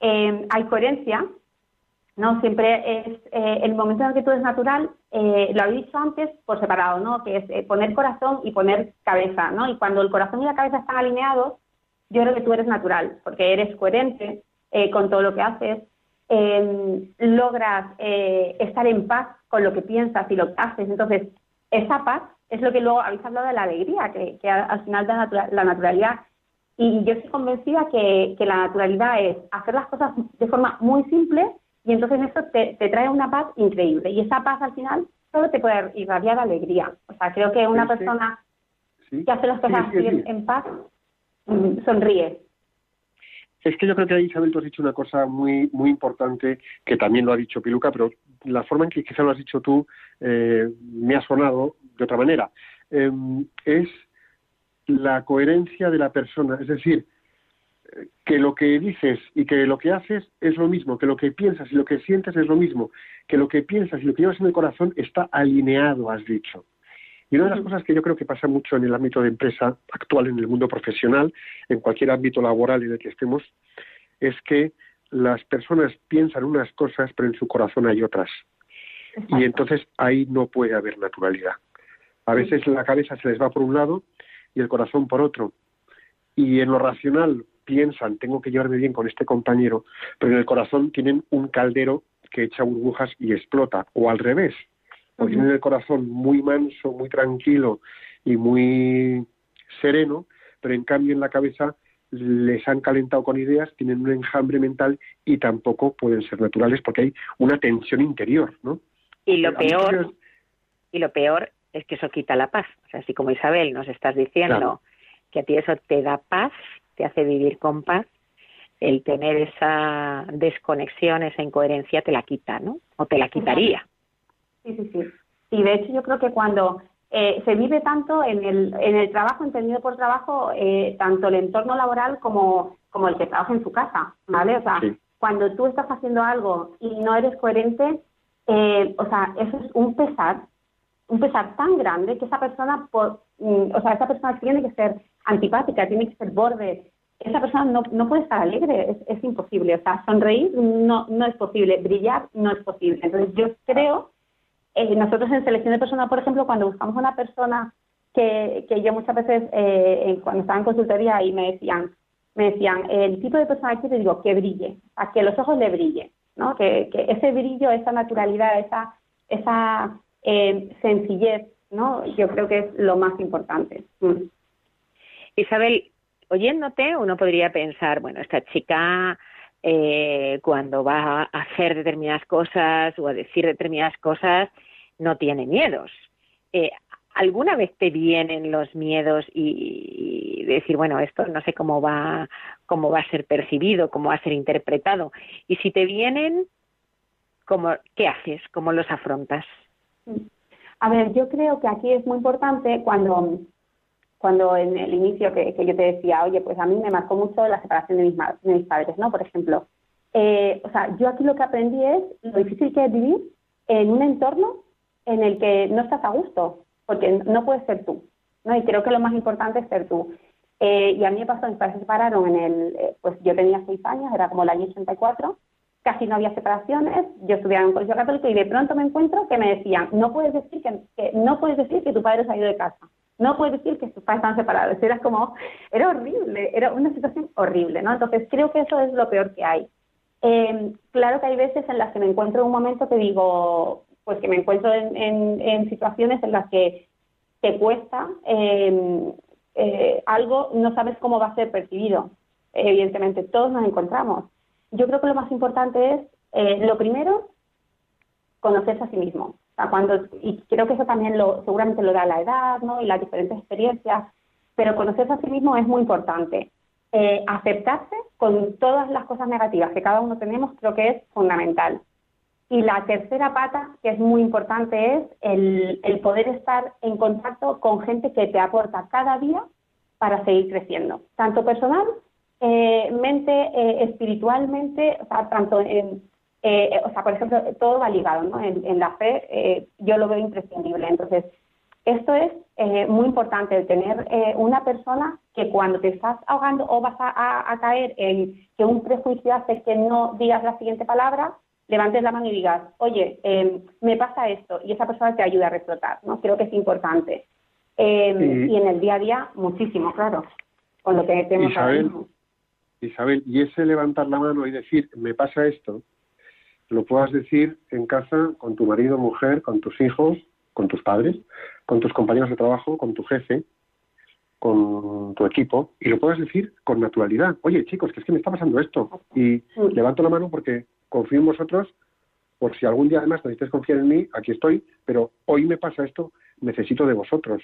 eh, hay coherencia, ¿no? Siempre es eh, el momento en el que todo es natural, eh, lo habéis dicho antes por separado, ¿no? Que es eh, poner corazón y poner cabeza, ¿no? Y cuando el corazón y la cabeza están alineados, yo creo que tú eres natural, porque eres coherente eh, con todo lo que haces, eh, logras eh, estar en paz con lo que piensas y lo que haces. Entonces, esa paz es lo que luego habéis hablado de la alegría, que, que al final da natura, la naturalidad. Y yo estoy convencida que, que, la naturalidad es hacer las cosas de forma muy simple y entonces eso te, te trae una paz increíble. Y esa paz al final solo te puede irradiar alegría. O sea, creo que una Sí, persona Sí. que hace las cosas sí. en paz mm, sonríe. Es que yo creo que Isabel, tú has dicho una cosa muy, muy importante, que también lo ha dicho Piluca, pero la forma en que quizá lo has dicho tú eh, me ha sonado de otra manera. Eh, es la coherencia de la persona, es decir, que lo que dices y que lo que haces es lo mismo, que lo que piensas y lo que sientes es lo mismo, que lo que piensas y lo que llevas en el corazón está alineado, has dicho. Y una de las cosas que yo creo que pasa mucho en el ámbito de empresa actual, en el mundo profesional, en cualquier ámbito laboral en el que estemos, es que las personas piensan unas cosas, pero en su corazón hay otras. Y entonces ahí no puede haber naturalidad. A veces la cabeza se les va por un lado y el corazón por otro. Y en lo racional piensan, tengo que llevarme bien con este compañero, pero en el corazón tienen un caldero que echa burbujas y explota, o al revés. O tienen el corazón muy manso, muy tranquilo y muy sereno, pero en cambio en la cabeza les han calentado con ideas, tienen un enjambre mental y tampoco pueden ser naturales porque hay una tensión interior, ¿no? Y lo mí peor, y lo peor es que eso quita la paz. O sea, así como Isabel nos estás diciendo Claro. que a ti eso te da paz, te hace vivir con paz, el tener esa desconexión, esa incoherencia, te la quita, ¿no? O te la quitaría. Sí, sí, sí. Y de hecho yo creo que cuando eh, se vive tanto en el, en el trabajo, entendido por trabajo, eh, tanto el entorno laboral como, como el que trabaja en su casa, ¿vale? O sea, cuando tú estás haciendo algo y no eres coherente, eh, o sea, eso es un pesar, un pesar tan grande que esa persona, por, mm, o sea, esa persona tiene que ser antipática, tiene que ser borde, esa persona no, no puede estar alegre, es, es imposible, o sea, sonreír no, no es posible, brillar no es posible. Entonces yo creo eh, nosotros en selección de personal, por ejemplo, cuando buscamos una persona que, yo muchas veces, eh, cuando estaba en consultoría y me decían, me decían, el tipo de persona que te digo, que brille, a que los ojos le brillen, ¿no? Que, que ese brillo, esa naturalidad, esa, esa eh, sencillez, ¿no? Yo creo que es lo más importante. Mm. Isabel, oyéndote, uno podría pensar, bueno, esta chica eh, cuando va a hacer determinadas cosas o a decir determinadas cosas, no tiene miedos. Eh, ¿Alguna vez te vienen los miedos y, decir, bueno, esto no sé cómo va, cómo va a ser percibido, cómo va a ser interpretado? Y si te vienen, ¿cómo, ¿qué haces? ¿Cómo los afrontas? A ver, yo creo que aquí es muy importante cuando cuando en el inicio que, yo te decía, oye, pues a mí me marcó mucho la separación de mis, de mis padres, ¿no? Por ejemplo, eh, o sea, yo aquí lo que aprendí es lo difícil que es vivir en un entorno en el que no estás a gusto, porque no puedes ser tú, ¿no? Y creo que lo más importante es ser tú. Eh, y a mí me pasó, mis padres se separaron en el, eh, pues yo tenía seis años, era como el año 84, casi no había separaciones, yo estudiaba en un colegio católico y de pronto me encuentro que me decían, no puedes decir que, que no puedes decir que tu padre se ha ido de casa no puedes decir que tus padres están separados. Era como, era horrible, era una situación horrible, ¿no? Entonces creo que eso es lo peor que hay. Em, claro que hay veces en las que me encuentro en un momento que digo, pues que me encuentro en, situaciones en las que te cuesta em, eh, algo, no sabes cómo va a ser percibido. Evidentemente, todos nos encontramos. Yo creo que lo más importante es, eh, lo primero, conocerse a sí mismo cuando, y creo que eso también lo, seguramente lo da la edad, ¿no? Y las diferentes experiencias, pero conocerse a sí mismo es muy importante. Eh, aceptarse con todas las cosas negativas que cada uno tenemos creo que es fundamental. Y la tercera pata, que es muy importante, es el, el poder estar en contacto con gente que te aporta cada día para seguir creciendo, tanto personal, eh, mente, eh, espiritualmente, o sea, tanto en, eh, o sea, por ejemplo, todo va ligado, ¿no? En, la fe yo lo veo imprescindible. Entonces, esto es muy importante, tener una persona que cuando te estás ahogando o vas a, caer en que un prejuicio hace que no digas la siguiente palabra, levantes la mano y digas, oye, em, me pasa esto, y esa persona te ayuda a reflotar, ¿no? Creo que es importante. Em, y en el día a día, muchísimo, claro, con lo que tenemos Isabel, Isabel, y ese levantar la mano y decir, me pasa esto, lo puedas decir en casa con tu marido, mujer, con tus hijos, con tus padres, con tus compañeros de trabajo, con tu jefe, con tu equipo, y lo puedas decir con naturalidad. Oye, chicos, que es que me está pasando esto. Y levanto la mano porque confío en vosotros, por si algún día además necesitáis confiar en mí, aquí estoy, pero hoy me pasa esto, necesito de vosotros.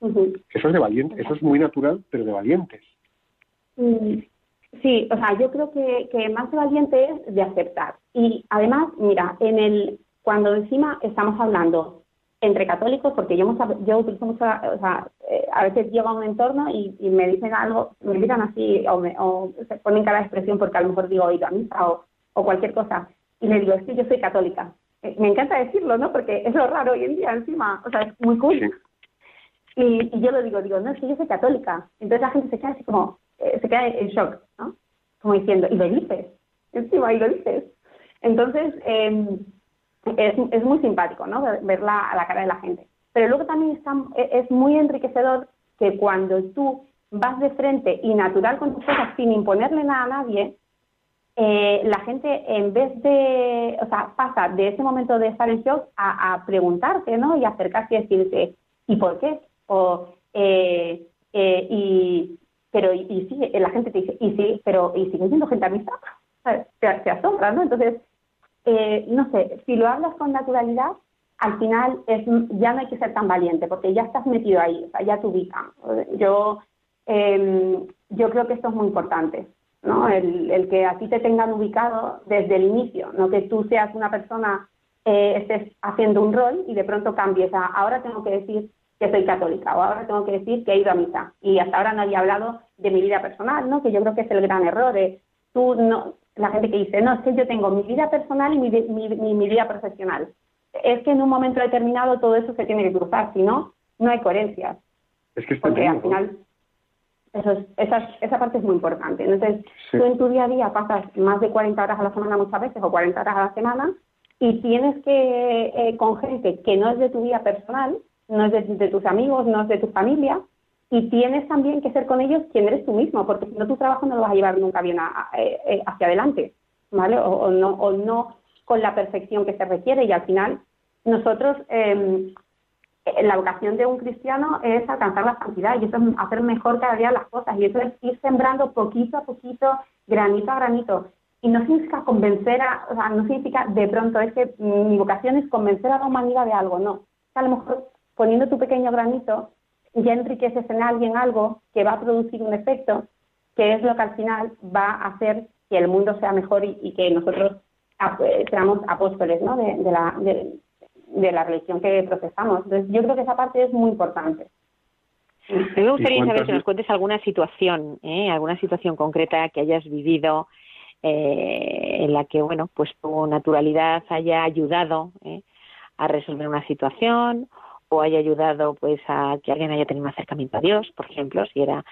Eso es de valientes, eso es muy natural, pero de valientes. Sí, o sea, yo creo que, que más valiente es de aceptar. Y además, mira, en el cuando encima estamos hablando entre católicos, porque yo, yo utilizo mucho, o sea, eh, a veces llego a un entorno y, me dicen algo, me miran así o, me, o se ponen cada expresión porque a lo mejor digo oído a misa o, o cualquier cosa. Y le digo, sí, yo soy católica. Eh, me encanta decirlo, ¿no? Porque es lo raro hoy en día encima, o sea, es muy cool. Y, y yo lo digo, digo, no, es que yo soy católica. Entonces la gente se queda así como, eh, se queda en shock, ¿no? Como diciendo, y lo dices, encima, y lo dices. Entonces, em, es, es, muy simpático, ¿no? Verla a la cara de la gente. Pero luego también está, e, es muy enriquecedor que cuando tú vas de frente y natural con tus cosas sin imponerle nada a nadie, eh, la gente en vez de, o sea, pasa de ese momento de estar en shock a, a preguntarte, ¿no? Y acercarse y decirte, ¿y por qué? O, eh, eh, y, pero y, y la gente te dice, y sí, pero y sigue siendo gente amistad, te, asombra, ¿no? Entonces, eh, no sé, si lo hablas con naturalidad, al final es, ya no hay que ser tan valiente, porque ya estás metido ahí, ya te ubican. Yo, eh, yo creo que esto es muy importante. ¿No? El, el, que a ti te tengan ubicado desde el inicio, no que tú seas una persona, eh, estés haciendo un rol y de pronto cambies a ahora tengo que decir que soy católica o ahora tengo que decir que he ido a misa y hasta ahora no había hablado de mi vida personal, ¿no? Que yo creo que es el gran error. De, tú no, la gente que dice, no, es que yo tengo mi vida personal y mi, mi, mi, vida profesional. Es que en un momento determinado todo eso se tiene que cruzar, si no, no hay coherencia. Es que Porque al final eso esa, esa parte es muy importante. Entonces, tú en tu día a día pasas más de 40 horas a la semana muchas veces o 40 horas a la semana y tienes que, eh, con gente que no es de tu vida personal, no es de, tus amigos, no es de tu familia, y tienes también que ser con ellos quien eres tú mismo, porque si no tu trabajo no lo vas a llevar nunca bien eh, eh, hacia adelante, ¿vale? O, no, o no con la perfección que se requiere y al final nosotros eh, la vocación de un cristiano es alcanzar la santidad y eso es hacer mejor cada día las cosas y eso es ir sembrando poquito a poquito, granito a granito. Y no significa convencer a, o sea, no significa de pronto es que mi vocación es convencer a la humanidad de algo, no. A lo mejor poniendo tu pequeño granito ya enriqueces en alguien algo que va a producir un efecto que es lo que al final va a hacer que el mundo sea mejor y, que nosotros eh, seamos apóstoles ¿no? de, la, de la religión que procesamos. Entonces, yo creo que esa parte es muy importante. A mí me gustaría saber si nos cuentes alguna situación, ¿eh? alguna situación concreta que hayas vivido eh, en la que, bueno, pues tu naturalidad haya ayudado ¿eh? a resolver una situación o haya ayudado pues a que alguien haya tenido un acercamiento a Dios, por ejemplo, si era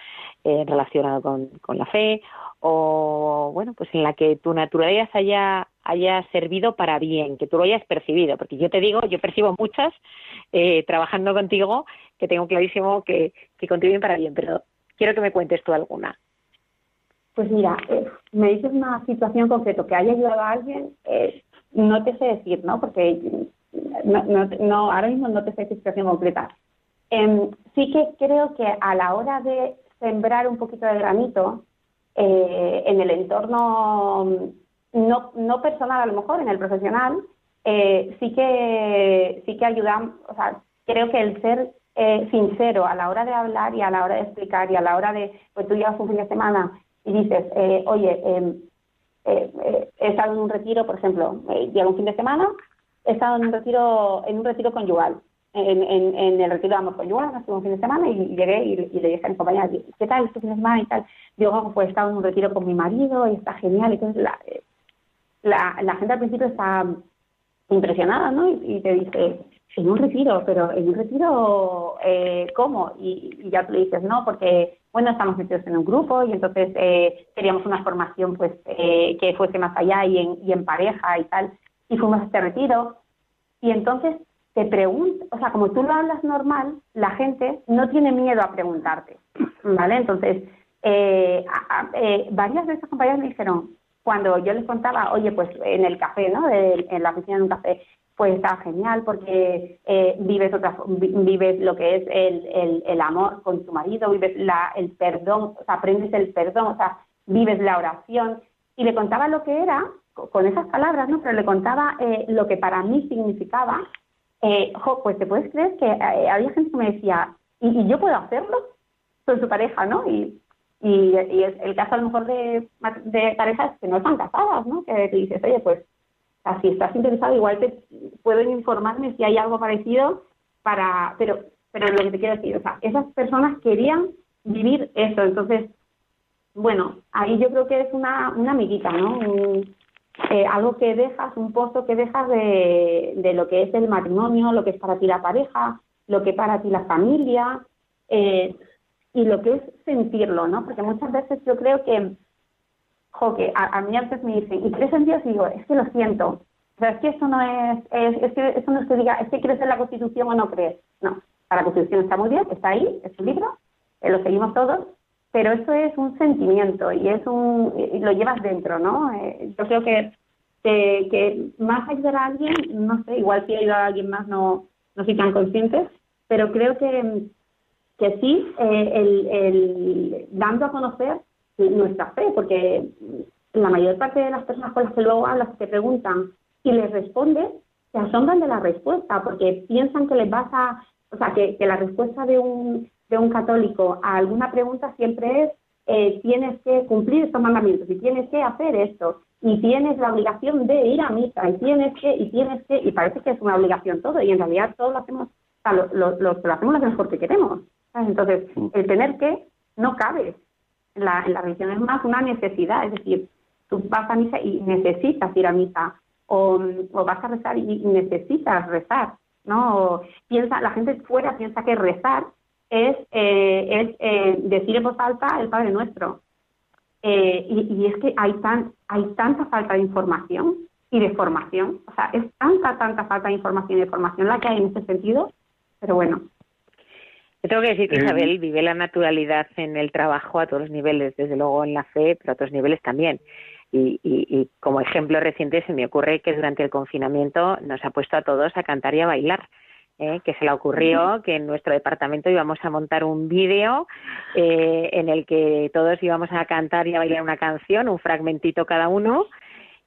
eh, relacionado con, con la fe, o bueno, pues en la que tu naturaleza haya, haya servido para bien, que tú lo hayas percibido, porque yo te digo, yo percibo muchas eh, trabajando contigo que tengo clarísimo que, que contribuyen para bien, pero quiero que me cuentes tú alguna. Pues mira, eh, me dices una situación concreta que haya ayudado a alguien, eh, no te sé decir, ¿no? Porque no, no, no, ahora mismo no te sé decir situación completa. Em, sí que creo que a la hora de sembrar un poquito de granito, en el entorno no, no personal a lo mejor, en el profesional, eh, sí que sí que ayudan, o sea, creo que el ser eh, sincero a la hora de hablar y a la hora de explicar y a la hora de, pues tú llevas un fin de semana y dices, oye, em, he estado en un retiro, por ejemplo, llega un fin de semana, he estado en un retiro, en un retiro conyugal, en, en, en, el retiro de amor conyugal, hace un fin de semana, y, llegué y, le dije a mi compañera, ¿qué tal este fin de semana y tal? Digo, pues he estado en un retiro con mi marido y está genial. Entonces la, la, la gente al principio está impresionada, ¿no? Y, te dice, en un retiro, pero en un retiro, eh, ¿cómo? Y, ya tú le dices, no, porque, bueno, estamos metidos en un grupo y entonces eh, queríamos una formación, pues, eh, que fuese más allá y en, y en pareja y tal. Y fuimos a este retiro. Y entonces te pregunto, o sea, como tú lo hablas normal, la gente no tiene miedo a preguntarte, ¿vale? Entonces, varias de esas compañeras me dijeron, cuando yo les contaba, oye, pues en el café, ¿no? en la oficina de un café, pues está genial porque eh, vives otra, vives lo que es el, el, el, amor con tu marido, vives la, el perdón, o sea, aprendes el perdón, o sea, vives la oración. Y le contaba lo que era, con esas palabras, ¿no? Pero le contaba eh, lo que para mí significaba eh, pues te puedes creer que eh, había gente que me decía, ¿y, yo puedo hacerlo? Con su pareja, ¿no? Y, y, es el caso a lo mejor de, de parejas que no están casadas, ¿no? Que te dices, oye, pues, si estás interesado, igual te pueden informarme si hay algo parecido para, pero, pero lo que te quiero decir, o sea, esas personas querían vivir eso, entonces, bueno, ahí yo creo que es una, una amiguita, ¿no? Eh, algo que dejas, un pozo que dejas de, de, lo que es el matrimonio, lo que es para ti la pareja, lo que para ti la familia eh, y lo que es sentirlo, ¿no? Porque muchas veces yo creo que, jo, que a, mí a veces me dicen, ¿y crees en Dios? Y digo, es que lo siento. O sea, es que eso no es, es, que eso no es que diga, es que crees en la Constitución o no crees. No, la Constitución está muy bien, está ahí, es un libro, eh, lo seguimos todos, pero eso es un sentimiento y es un y lo llevas dentro, ¿no? Eh, yo creo que, que, más ayudar a alguien, no sé, igual si ayudar a alguien más no, no soy tan consciente, pero creo que, que sí, eh, el, el, dando a conocer nuestra fe, porque la mayor parte de las personas con las que luego hablas te preguntan y les respondes, se asombran de la respuesta, porque piensan que les vas a, o sea, que, que la respuesta de un de un católico a alguna pregunta siempre es eh, tienes que cumplir estos mandamientos y tienes que hacer esto y tienes la obligación de ir a misa y tienes que y tienes que y parece que es una obligación todo y en realidad todo lo hacemos o sea, lo, lo, hacemos lo mejor que queremos entonces el tener que no cabe en la, la religión es más una necesidad es decir tú vas a misa y necesitas ir a misa o, o vas a rezar y necesitas rezar no piensa la gente fuera piensa que rezar es, eh, es eh, decir en voz alta el Padre Nuestro. Eh, y, y, es que hay, tan, hay tanta falta de información y de formación, o sea, es tanta, tanta falta de información y de formación la que hay en este sentido, pero bueno. Yo tengo que decir que Isabel vive la naturalidad en el trabajo a todos los niveles, desde luego en la fe, pero a otros niveles también. Y, y, y, como ejemplo reciente se me ocurre que durante el confinamiento nos ha puesto a todos a cantar y a bailar. ¿eh? que se le ocurrió que en nuestro departamento íbamos a montar un vídeo eh, en el que todos íbamos a cantar y a bailar una canción, un fragmentito cada uno.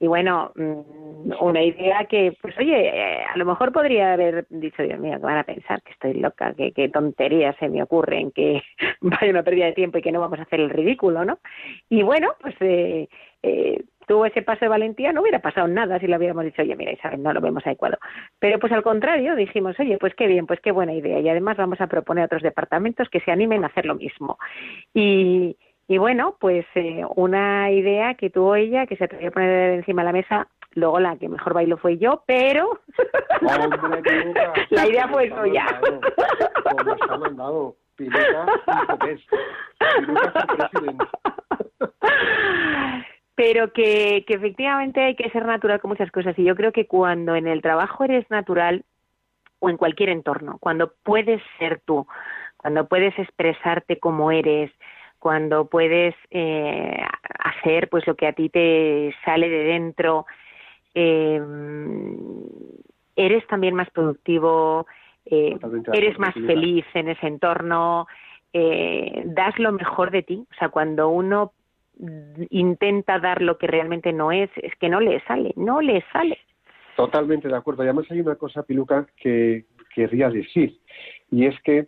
Y bueno, mm, una idea que, pues oye, eh, a lo mejor podría haber dicho, Dios mío, que van a pensar que estoy loca, que, qué tonterías se me ocurren, que vaya una pérdida de tiempo y que no vamos a hacer el ridículo, ¿no? Y bueno, pues eh, eh, tuvo ese paso de valentía, no hubiera pasado nada si le hubiéramos dicho, oye, mira, Isabel, no lo vemos adecuado. Pero pues al contrario, dijimos, oye, pues qué bien, pues qué buena idea. Y además vamos a proponer a otros departamentos que se animen a hacer lo mismo. Y, y bueno, pues eh, una idea que tuvo ella, que se atrevió a poner encima de la mesa, luego la que mejor bailó fue yo, pero la idea fue suya. Como está mandado, pero que, que efectivamente hay que ser natural con muchas cosas y yo creo que cuando en el trabajo eres natural o en cualquier entorno, cuando puedes ser tú, cuando puedes expresarte como eres, cuando puedes eh, hacer pues lo que a ti te sale de dentro, eh, eres también más productivo, eh, eres más feliz en ese entorno, eh, das lo mejor de ti. O sea, cuando uno intenta dar lo que realmente no es, es que no le sale, no le sale. Totalmente de acuerdo. Y además hay una cosa, Piluca, que querría decir, y es que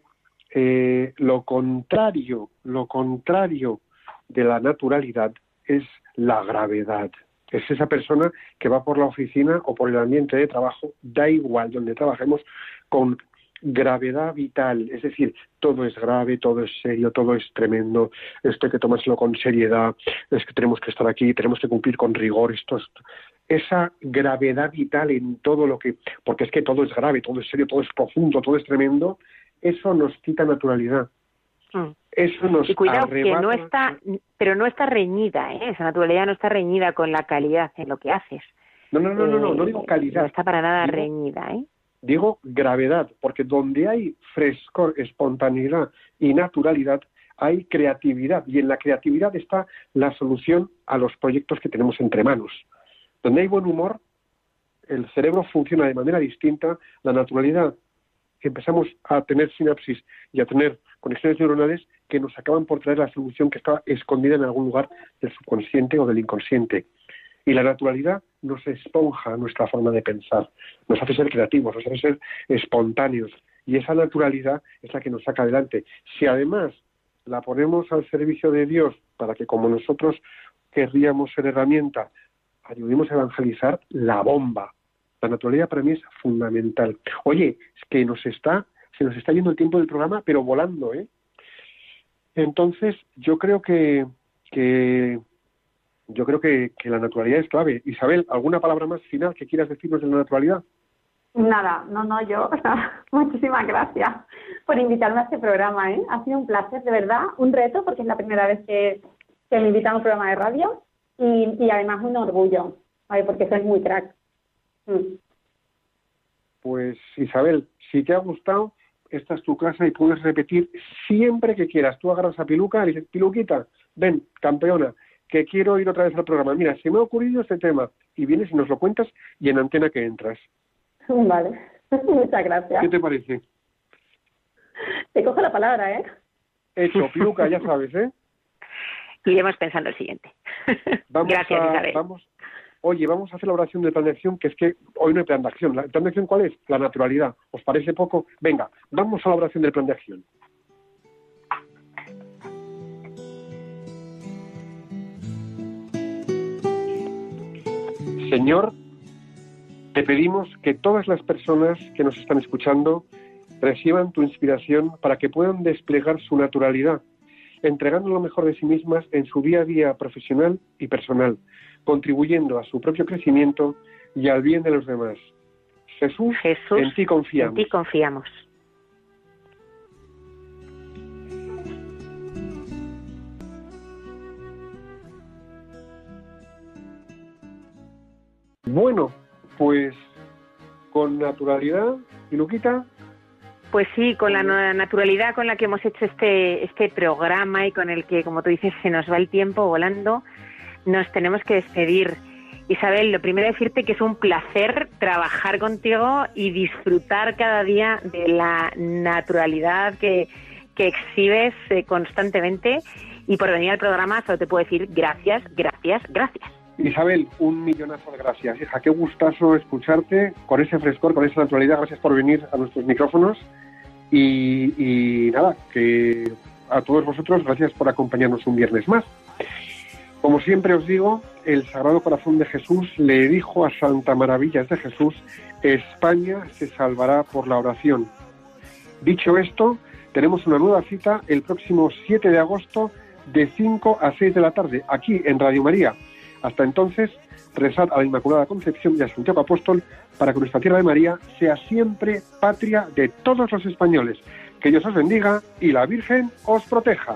eh, lo contrario, lo contrario de la naturalidad es la gravedad. Es esa persona que va por la oficina o por el ambiente de trabajo, da igual donde trabajemos, con gravedad vital, es decir, todo es grave, todo es serio, todo es tremendo, esto hay que tomárselo con seriedad, es que tenemos que estar aquí, tenemos que cumplir con rigor, esto, esa gravedad vital en todo lo que, porque es que todo es grave, todo es serio, todo es profundo, todo es tremendo, eso nos quita naturalidad. Mm. Eso nos y cuidado que no está, pero no está reñida, ¿eh? esa naturalidad no está reñida con la calidad en lo que haces. No, no, no, no, no, no digo eh, calidad. No está para nada reñida, ¿eh? Digo gravedad, porque donde hay frescor, espontaneidad y naturalidad, hay creatividad. Y en la creatividad está la solución a los proyectos que tenemos entre manos. Donde hay buen humor, el cerebro funciona de manera distinta, la naturalidad, empezamos a tener sinapsis y a tener conexiones neuronales que nos acaban por traer la solución que estaba escondida en algún lugar del subconsciente o del inconsciente. Y la naturalidad nos esponja nuestra forma de pensar, nos hace ser creativos, nos hace ser espontáneos. Y esa naturalidad es la que nos saca adelante. Si además la ponemos al servicio de Dios para que como nosotros querríamos ser herramienta, ayudemos a evangelizar la bomba. La naturalidad para mí es fundamental. Oye, es que nos está, se nos está yendo el tiempo del programa, pero volando, ¿eh? Entonces, yo creo que, que yo creo que, la naturalidad es clave. Isabel, ¿alguna palabra más final que quieras decirnos de la naturalidad? Nada, no, no, yo. Muchísimas gracias por invitarme a este programa. ¿eh? Ha sido un placer, de verdad, un reto, porque es la primera vez que, que me invitan a un programa de radio y, y además un orgullo, ¿vale? porque soy muy crack. Mm. Pues Isabel, si te ha gustado, esta es tu casa y puedes repetir siempre que quieras. Tú agarras a Piluca y dices, Piluquita, ven, campeona, que quiero ir otra vez al programa. Mira, se me ha ocurrido este tema. Y vienes y nos lo cuentas y en antena que entras. Vale, muchas gracias. ¿Qué te parece? Te cojo la palabra, ¿eh? Hecho, Piluca, ya sabes, ¿eh? Iremos pensando el siguiente. Vamos Gracias, a, Isabel. Vamos, oye, vamos a hacer la oración del plan de acción, que es que hoy no hay plan de acción. ¿El plan de acción cuál es? La naturalidad. ¿Os parece poco? Venga, vamos a la oración del plan de acción. Señor, te pedimos que todas las personas que nos están escuchando reciban tu inspiración para que puedan desplegar su naturalidad entregando lo mejor de sí mismas en su día a día profesional y personal, contribuyendo a su propio crecimiento y al bien de los demás. Jesús, Jesús en ti confiamos. En ti confiamos. Bueno, pues con naturalidad y Luquita, Pues sí, con la na- naturalidad con la que hemos hecho este, este programa y con el que, como tú dices, se nos va el tiempo volando, nos tenemos que despedir. Isabel, lo primero decirte que es un placer trabajar contigo y disfrutar cada día de la naturalidad que, que exhibes eh, constantemente. Y por venir al programa solo te puedo decir gracias, gracias, gracias. Isabel, un millonazo de gracias. Hija, qué gustazo escucharte con ese frescor, con esa naturalidad. Gracias por venir a nuestros micrófonos. Y, nada, que a todos vosotros, gracias por acompañarnos un viernes más. Como siempre os digo, el Sagrado Corazón de Jesús le dijo a Santa Maravillas de Jesús, España se salvará por la oración. Dicho esto, tenemos una nueva cita el próximo 7 de agosto de 5 a 6 de la tarde, aquí en Radio María. Hasta entonces, rezad a la Inmaculada Concepción y a Santiago Apóstol para que nuestra tierra de María sea siempre patria de todos los españoles. Que Dios os bendiga y la Virgen os proteja.